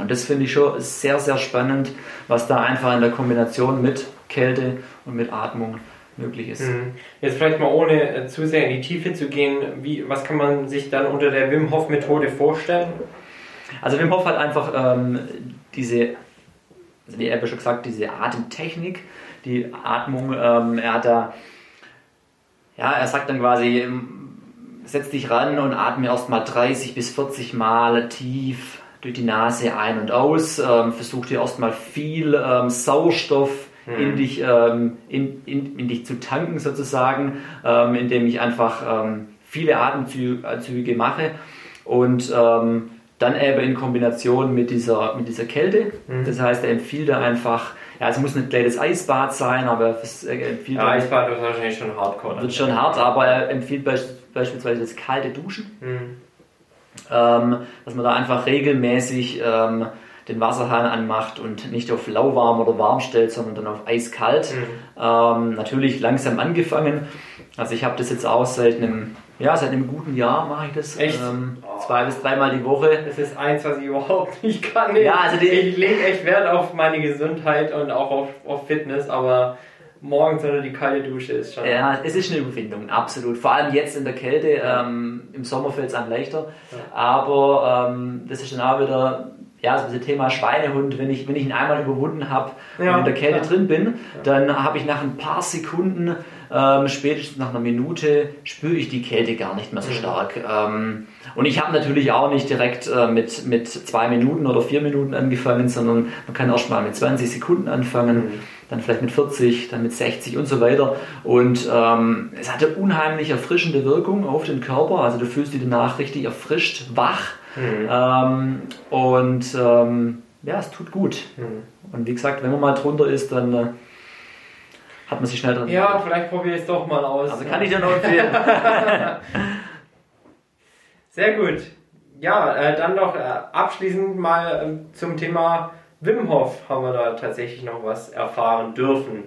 Und das finde ich schon sehr, sehr spannend, was da einfach in der Kombination mit Kälte und mit Atmung möglich ist. Mhm. Jetzt vielleicht mal ohne äh, zu sehr in die Tiefe zu gehen, wie, was kann man sich dann unter der Wim Hof Methode vorstellen? Also Wim Hof hat einfach ähm, diese, also wie er schon gesagt, diese Atemtechnik, die Atmung, ähm, er hat da, ja, er sagt dann quasi, ähm, setz dich ran und atme erstmal 30 bis 40 Mal tief durch die Nase ein und aus, ähm, versuch dir erstmal viel ähm, Sauerstoff mhm. in, dich, ähm, in, in, in, dich zu tanken sozusagen, ähm, indem ich einfach ähm, viele Atemzüge mache und ähm, dann eben in Kombination mit dieser, mit dieser Kälte. Mhm. Das heißt, er empfiehlt da einfach, ja, es muss nicht gleich das Eisbad sein, aber er empfiehlt. Ja, Eisbad ist wahrscheinlich schon hardcore. Wird schon hart, aber er empfiehlt beispielsweise das kalte Duschen. Mhm. Ähm, dass man da einfach regelmäßig ähm, den Wasserhahn anmacht und nicht auf lauwarm oder warm stellt, sondern dann auf eiskalt. Mhm. Ähm, natürlich langsam angefangen. Also ich habe das jetzt auch seit einem, ja, seit einem guten Jahr mache ich das. Echt? Ähm, oh. zwei bis dreimal die Woche. Das ist eins, was ich überhaupt nicht kann. Ja, also ich lege echt Wert auf meine Gesundheit und auch auf, auf Fitness, aber morgens unter die kalte Dusche ist schon. Ja, es ist eine Überwindung, absolut. Vor allem jetzt in der Kälte. Ähm, Im Sommer fällt es einem leichter. Ja. Aber ähm, das ist dann auch wieder ja, so das Thema Schweinehund, wenn ich, wenn ich ihn einmal überwunden habe ja, und in der Kälte ja. drin bin, dann habe ich nach ein paar Sekunden, ähm, spätestens nach einer Minute, spüre ich die Kälte gar nicht mehr so stark. Ähm, und ich habe natürlich auch nicht direkt äh, mit, mit zwei Minuten oder vier Minuten angefangen, sondern man kann erst mal mit 20 Sekunden anfangen. Mhm dann vielleicht mit 40, dann mit 60 und so weiter. Und ähm, es hatte unheimlich erfrischende Wirkung auf den Körper. Also du fühlst dich danach richtig erfrischt, wach. Mhm. Ähm, und ähm, ja, es tut gut. Mhm. Und wie gesagt, wenn man mal drunter ist, dann äh, hat man sich schnell dran. Ja, vielleicht probiere ich es doch mal aus. Also kann ich dir noch empfehlen. Sehr gut. Ja, äh, dann noch äh, abschließend mal äh, zum Thema Wim Hof haben wir da tatsächlich noch was erfahren dürfen.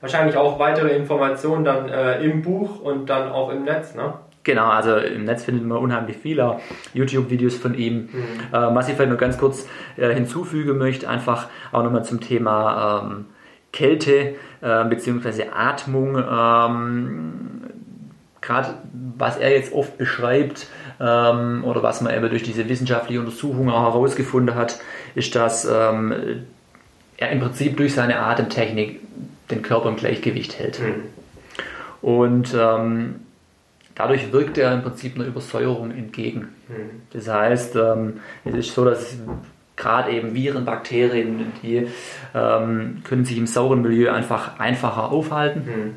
Wahrscheinlich auch weitere Informationen dann äh, im Buch und dann auch im Netz, ne? Genau, also im Netz findet man unheimlich viele YouTube-Videos von ihm. Mhm. Äh, was ich vielleicht noch ganz kurz äh, hinzufügen möchte, einfach auch nochmal zum Thema ähm, Kälte äh, bzw. Atmung. Ähm, Gerade was er jetzt oft beschreibt ähm, oder was man eben durch diese wissenschaftliche Untersuchung auch herausgefunden hat, ist, dass ähm, er im Prinzip durch seine Atemtechnik den Körper im Gleichgewicht hält. Mhm. Und ähm, dadurch wirkt er im Prinzip einer Übersäuerung entgegen. Mhm. Das heißt, ähm, es ist so, dass gerade eben Viren, Bakterien, die ähm, können sich im sauren Milieu einfach einfacher aufhalten. Mhm.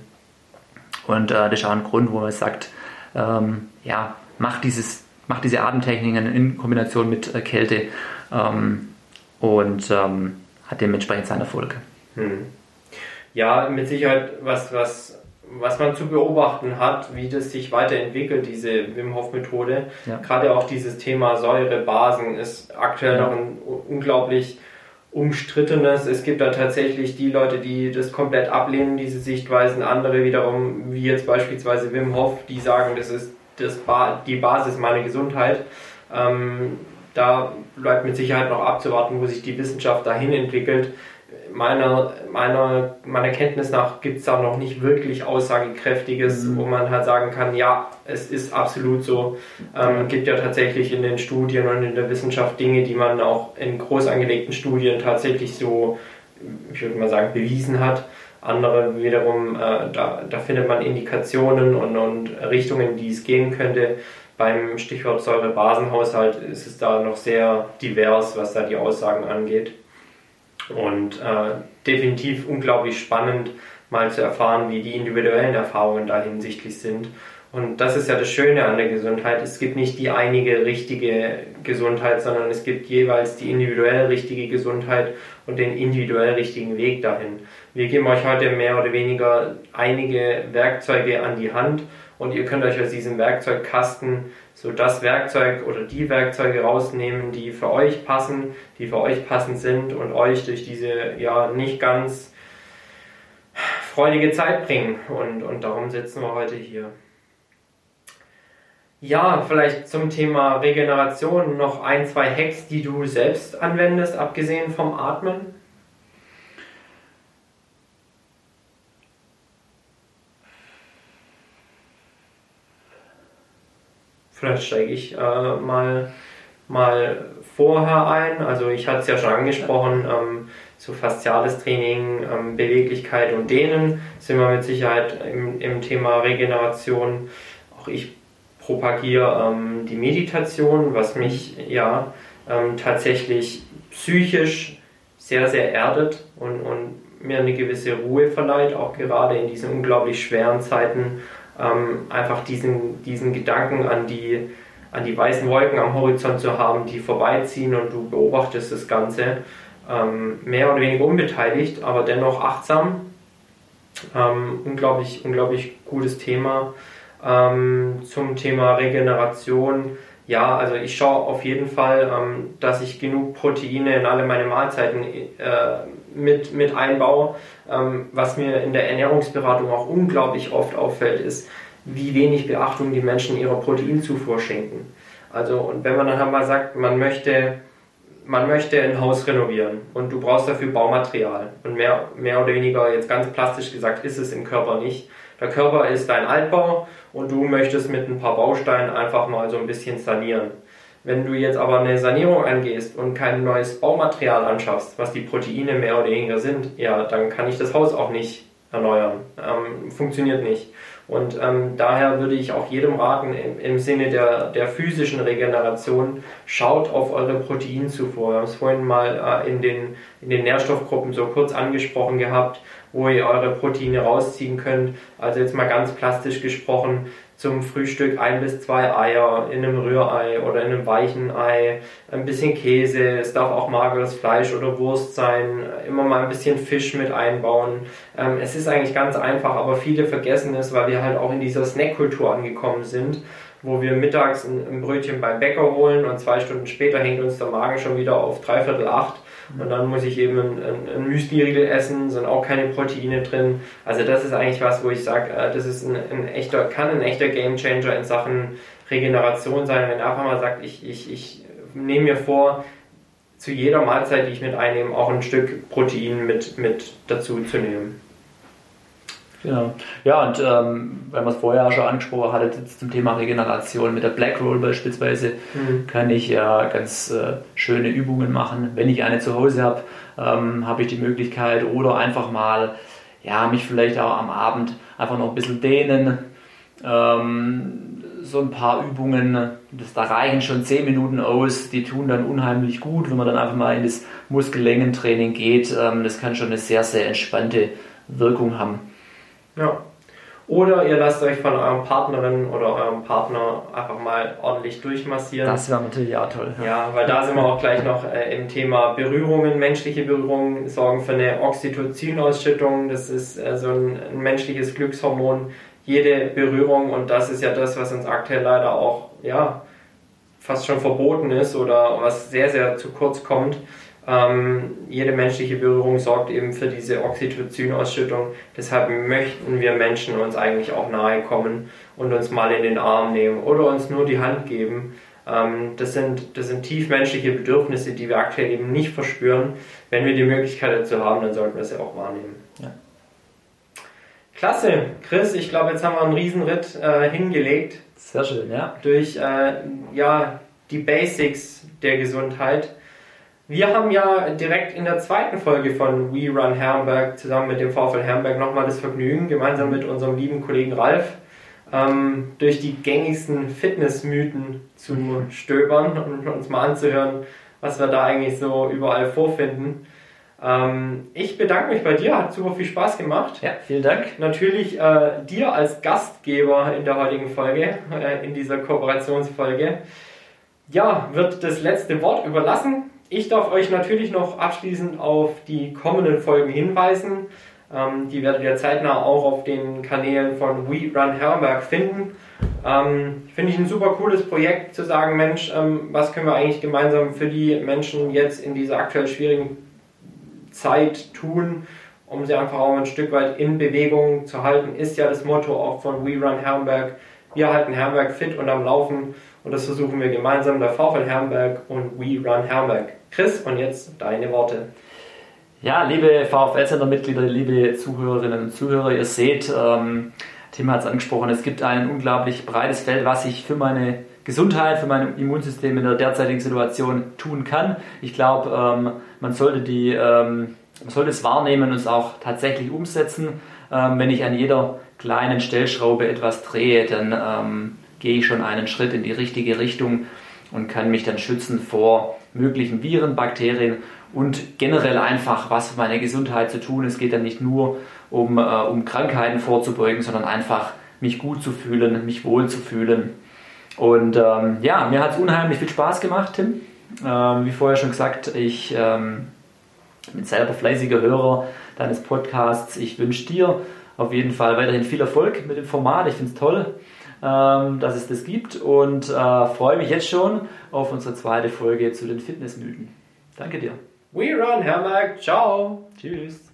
Und äh, das ist auch ein Grund, wo man sagt, ähm, ja, macht, dieses, macht diese Atemtechniken in Kombination mit äh, Kälte ähm, und ähm, hat dementsprechend seine Erfolge. Hm. Ja, mit Sicherheit was, was, was man zu beobachten hat, wie das sich weiterentwickelt, diese Wim Hof Methode. Ja. Gerade auch dieses Thema Säure, Basen ist aktuell ja. noch ein unglaublich umstrittenes. Es gibt da tatsächlich die Leute, die das komplett ablehnen, diese Sichtweisen. Andere wiederum, wie jetzt beispielsweise Wim Hof, die sagen, das ist das ba die Basis meiner Gesundheit. Ähm, da bleibt mit Sicherheit noch abzuwarten, wo sich die Wissenschaft dahin entwickelt. Meiner, meiner, meiner Kenntnis nach gibt es da noch nicht wirklich Aussagekräftiges, mhm. wo man halt sagen kann, ja, es ist absolut so. Ähm, gibt ja tatsächlich in den Studien und in der Wissenschaft Dinge, die man auch in groß angelegten Studien tatsächlich so, ich würde mal sagen, bewiesen hat. Andere wiederum, äh, da, da findet man Indikationen und, und Richtungen, die es gehen könnte. Beim Stichwort Säure-Basenhaushalt ist es da noch sehr divers, was da die Aussagen angeht. Und äh, definitiv unglaublich spannend, mal zu erfahren, wie die individuellen Erfahrungen da hinsichtlich sind. Und das ist ja das Schöne an der Gesundheit. Es gibt nicht die einige richtige Gesundheit, sondern es gibt jeweils die individuell richtige Gesundheit und den individuell richtigen Weg dahin. Wir geben euch heute mehr oder weniger einige Werkzeuge an die Hand und ihr könnt euch aus diesem Werkzeugkasten so das Werkzeug oder die Werkzeuge rausnehmen, die für euch passen, die für euch passend sind und euch durch diese ja nicht ganz freudige Zeit bringen. Und, und darum sitzen wir heute hier. Ja, vielleicht zum Thema Regeneration noch ein, zwei Hacks, die du selbst anwendest, abgesehen vom Atmen. Vielleicht steige ich äh, mal, mal vorher ein. Also ich hatte es ja schon angesprochen, ähm, so fasziales Training, ähm, Beweglichkeit und Dehnen sind wir mit Sicherheit im, im Thema Regeneration. Auch ich propagiere ähm, die Meditation, was mich ja ähm, tatsächlich psychisch sehr, sehr erdet und, und mir eine gewisse Ruhe verleiht, auch gerade in diesen unglaublich schweren Zeiten ähm, einfach diesen, diesen Gedanken an die, an die weißen Wolken am Horizont zu haben, die vorbeiziehen und du beobachtest das Ganze ähm, mehr oder weniger unbeteiligt, aber dennoch achtsam. Ähm, unglaublich, unglaublich gutes Thema. Ähm, zum Thema Regeneration. Ja, also ich schaue auf jeden Fall, ähm, dass ich genug Proteine in alle meine Mahlzeiten äh, mit, mit einbaue. Ähm, was mir in der Ernährungsberatung auch unglaublich oft auffällt, ist, wie wenig Beachtung die Menschen ihrer Proteinzufuhr schenken. Also, und wenn man dann halt mal sagt, man möchte, man möchte ein Haus renovieren und du brauchst dafür Baumaterial und mehr, mehr oder weniger jetzt ganz plastisch gesagt ist es im Körper nicht. Der Körper ist dein Altbau und du möchtest mit ein paar Bausteinen einfach mal so ein bisschen sanieren. Wenn du jetzt aber eine Sanierung angehst und kein neues Baumaterial anschaffst, was die Proteine mehr oder weniger sind, ja, dann kann ich das Haus auch nicht erneuern. Ähm, funktioniert nicht. Und ähm, daher würde ich auch jedem raten, im, im, Sinne der, der physischen Regeneration, schaut auf eure Proteinzufuhr. Wir haben es vorhin mal äh, in, den, in den Nährstoffgruppen so kurz angesprochen gehabt, wo ihr eure Proteine rausziehen könnt. Also jetzt mal ganz plastisch gesprochen, zum Frühstück ein bis zwei Eier in einem Rührei oder in einem weichen Ei, ein bisschen Käse, es darf auch mageres Fleisch oder Wurst sein, immer mal ein bisschen Fisch mit einbauen. Ähm, es ist eigentlich ganz einfach, aber viele vergessen es, weil wir halt auch in dieser Snackkultur angekommen sind wo wir mittags ein, Brötchen beim Bäcker holen und zwei Stunden später hängt uns der Magen schon wieder auf dreiviertel acht und dann muss ich eben ein, ein, ein Müsli-Riegel essen, sind auch keine Proteine drin. Also das ist eigentlich was, wo ich sage, äh, das ist ein, ein echter, kann ein echter Gamechanger in Sachen Regeneration sein, wenn einfach mal sagt, ich, ich, ich nehme mir vor, zu jeder Mahlzeit, die ich mit einnehme, auch ein Stück Protein mit, mit dazu zu nehmen. Genau. Ja, und ähm, weil man es vorher schon angesprochen hatte, zum Thema Regeneration mit der Black Roll beispielsweise, mhm. kann ich ja ganz äh, schöne Übungen machen. Wenn ich eine zu Hause habe, ähm, habe ich die Möglichkeit oder einfach mal, ja, mich vielleicht auch am Abend einfach noch ein bisschen dehnen. Ähm, so ein paar Übungen, das, da reichen schon 10 Minuten aus, die tun dann unheimlich gut, wenn man dann einfach mal in das Muskellängentraining geht. Ähm, das kann schon eine sehr, sehr entspannte Wirkung haben. Ja. Oder ihr lasst euch von eurem Partnerin oder eurem Partner einfach mal ordentlich durchmassieren. Das wäre natürlich auch toll. Ja. ja, weil da sind wir auch gleich noch äh, im Thema Berührungen. Menschliche Berührungen sorgen für eine Oxytocin-Ausschüttung. Das ist äh, so ein, ein menschliches Glückshormon. Jede Berührung, und das ist ja das, was uns aktuell leider auch ja, fast schon verboten ist oder was sehr, sehr zu kurz kommt, ähm, jede menschliche Berührung sorgt eben für diese Oxytocin-Ausschüttung. Deshalb möchten wir Menschen uns eigentlich auch nahe kommen und uns mal in den Arm nehmen oder uns nur die Hand geben. Ähm, das, sind, das sind tiefmenschliche Bedürfnisse, die wir aktuell eben nicht verspüren. Wenn wir die Möglichkeit dazu haben, dann sollten wir sie auch wahrnehmen. Ja. Klasse, Chris, ich glaube, jetzt haben wir einen Riesenritt äh, hingelegt. Sehr schön, ja. Durch äh, ja, die Basics der Gesundheit. Wir haben ja direkt in der zweiten Folge von We Run Herrenberg zusammen mit dem VfL Herrenberg nochmal das Vergnügen, gemeinsam mit unserem lieben Kollegen Ralf, ähm, durch die gängigsten Fitnessmythen zu stöbern und uns mal anzuhören, was wir da eigentlich so überall vorfinden. Ähm, ich bedanke mich bei dir, hat super viel Spaß gemacht. Ja, vielen Dank. Natürlich äh, dir als Gastgeber in der heutigen Folge, äh, in dieser Kooperationsfolge. Ja, wird das letzte Wort überlassen. Ich darf euch natürlich noch abschließend auf die kommenden Folgen hinweisen. Ähm, die werdet ihr zeitnah auch auf den Kanälen von We Run Herrenberg finden. Ähm, Finde ich ein super cooles Projekt zu sagen, Mensch, ähm, was können wir eigentlich gemeinsam für die Menschen jetzt in dieser aktuell schwierigen Zeit tun, um sie einfach auch ein Stück weit in Bewegung zu halten, ist ja das Motto auch von We Run Herrenberg. Wir halten Herrenberg fit und am Laufen und das versuchen wir gemeinsam, der VfL Herrenberg und We Run Herrenberg. Chris, und jetzt deine Worte. Ja, liebe VfL-Center-Mitglieder, liebe Zuhörerinnen und Zuhörer, ihr seht, ähm, Tim hat es angesprochen, es gibt ein unglaublich breites Feld, was ich für meine Gesundheit, für mein Immunsystem in der derzeitigen Situation tun kann. Ich glaube, ähm, man sollte die, ähm, man sollte es wahrnehmen und es auch tatsächlich umsetzen. Ähm, wenn ich an jeder kleinen Stellschraube etwas drehe, dann ähm, gehe ich schon einen Schritt in die richtige Richtung und kann mich dann schützen vor möglichen Viren, Bakterien und generell einfach was für meine Gesundheit zu tun. Es geht dann nicht nur um, äh, um Krankheiten vorzubeugen, sondern einfach mich gut zu fühlen, mich wohl zu fühlen. Und ähm, ja, mir hat es unheimlich viel Spaß gemacht, Tim. Ähm, wie vorher schon gesagt, ich ähm, bin selber fleißiger Hörer deines Podcasts. Ich wünsche dir auf jeden Fall weiterhin viel Erfolg mit dem Format. Ich finde es toll dass es das gibt und äh, freue mich jetzt schon auf unsere zweite Folge zu den Fitnessmythen. Danke dir. We run, Hermark. Ciao. Tschüss.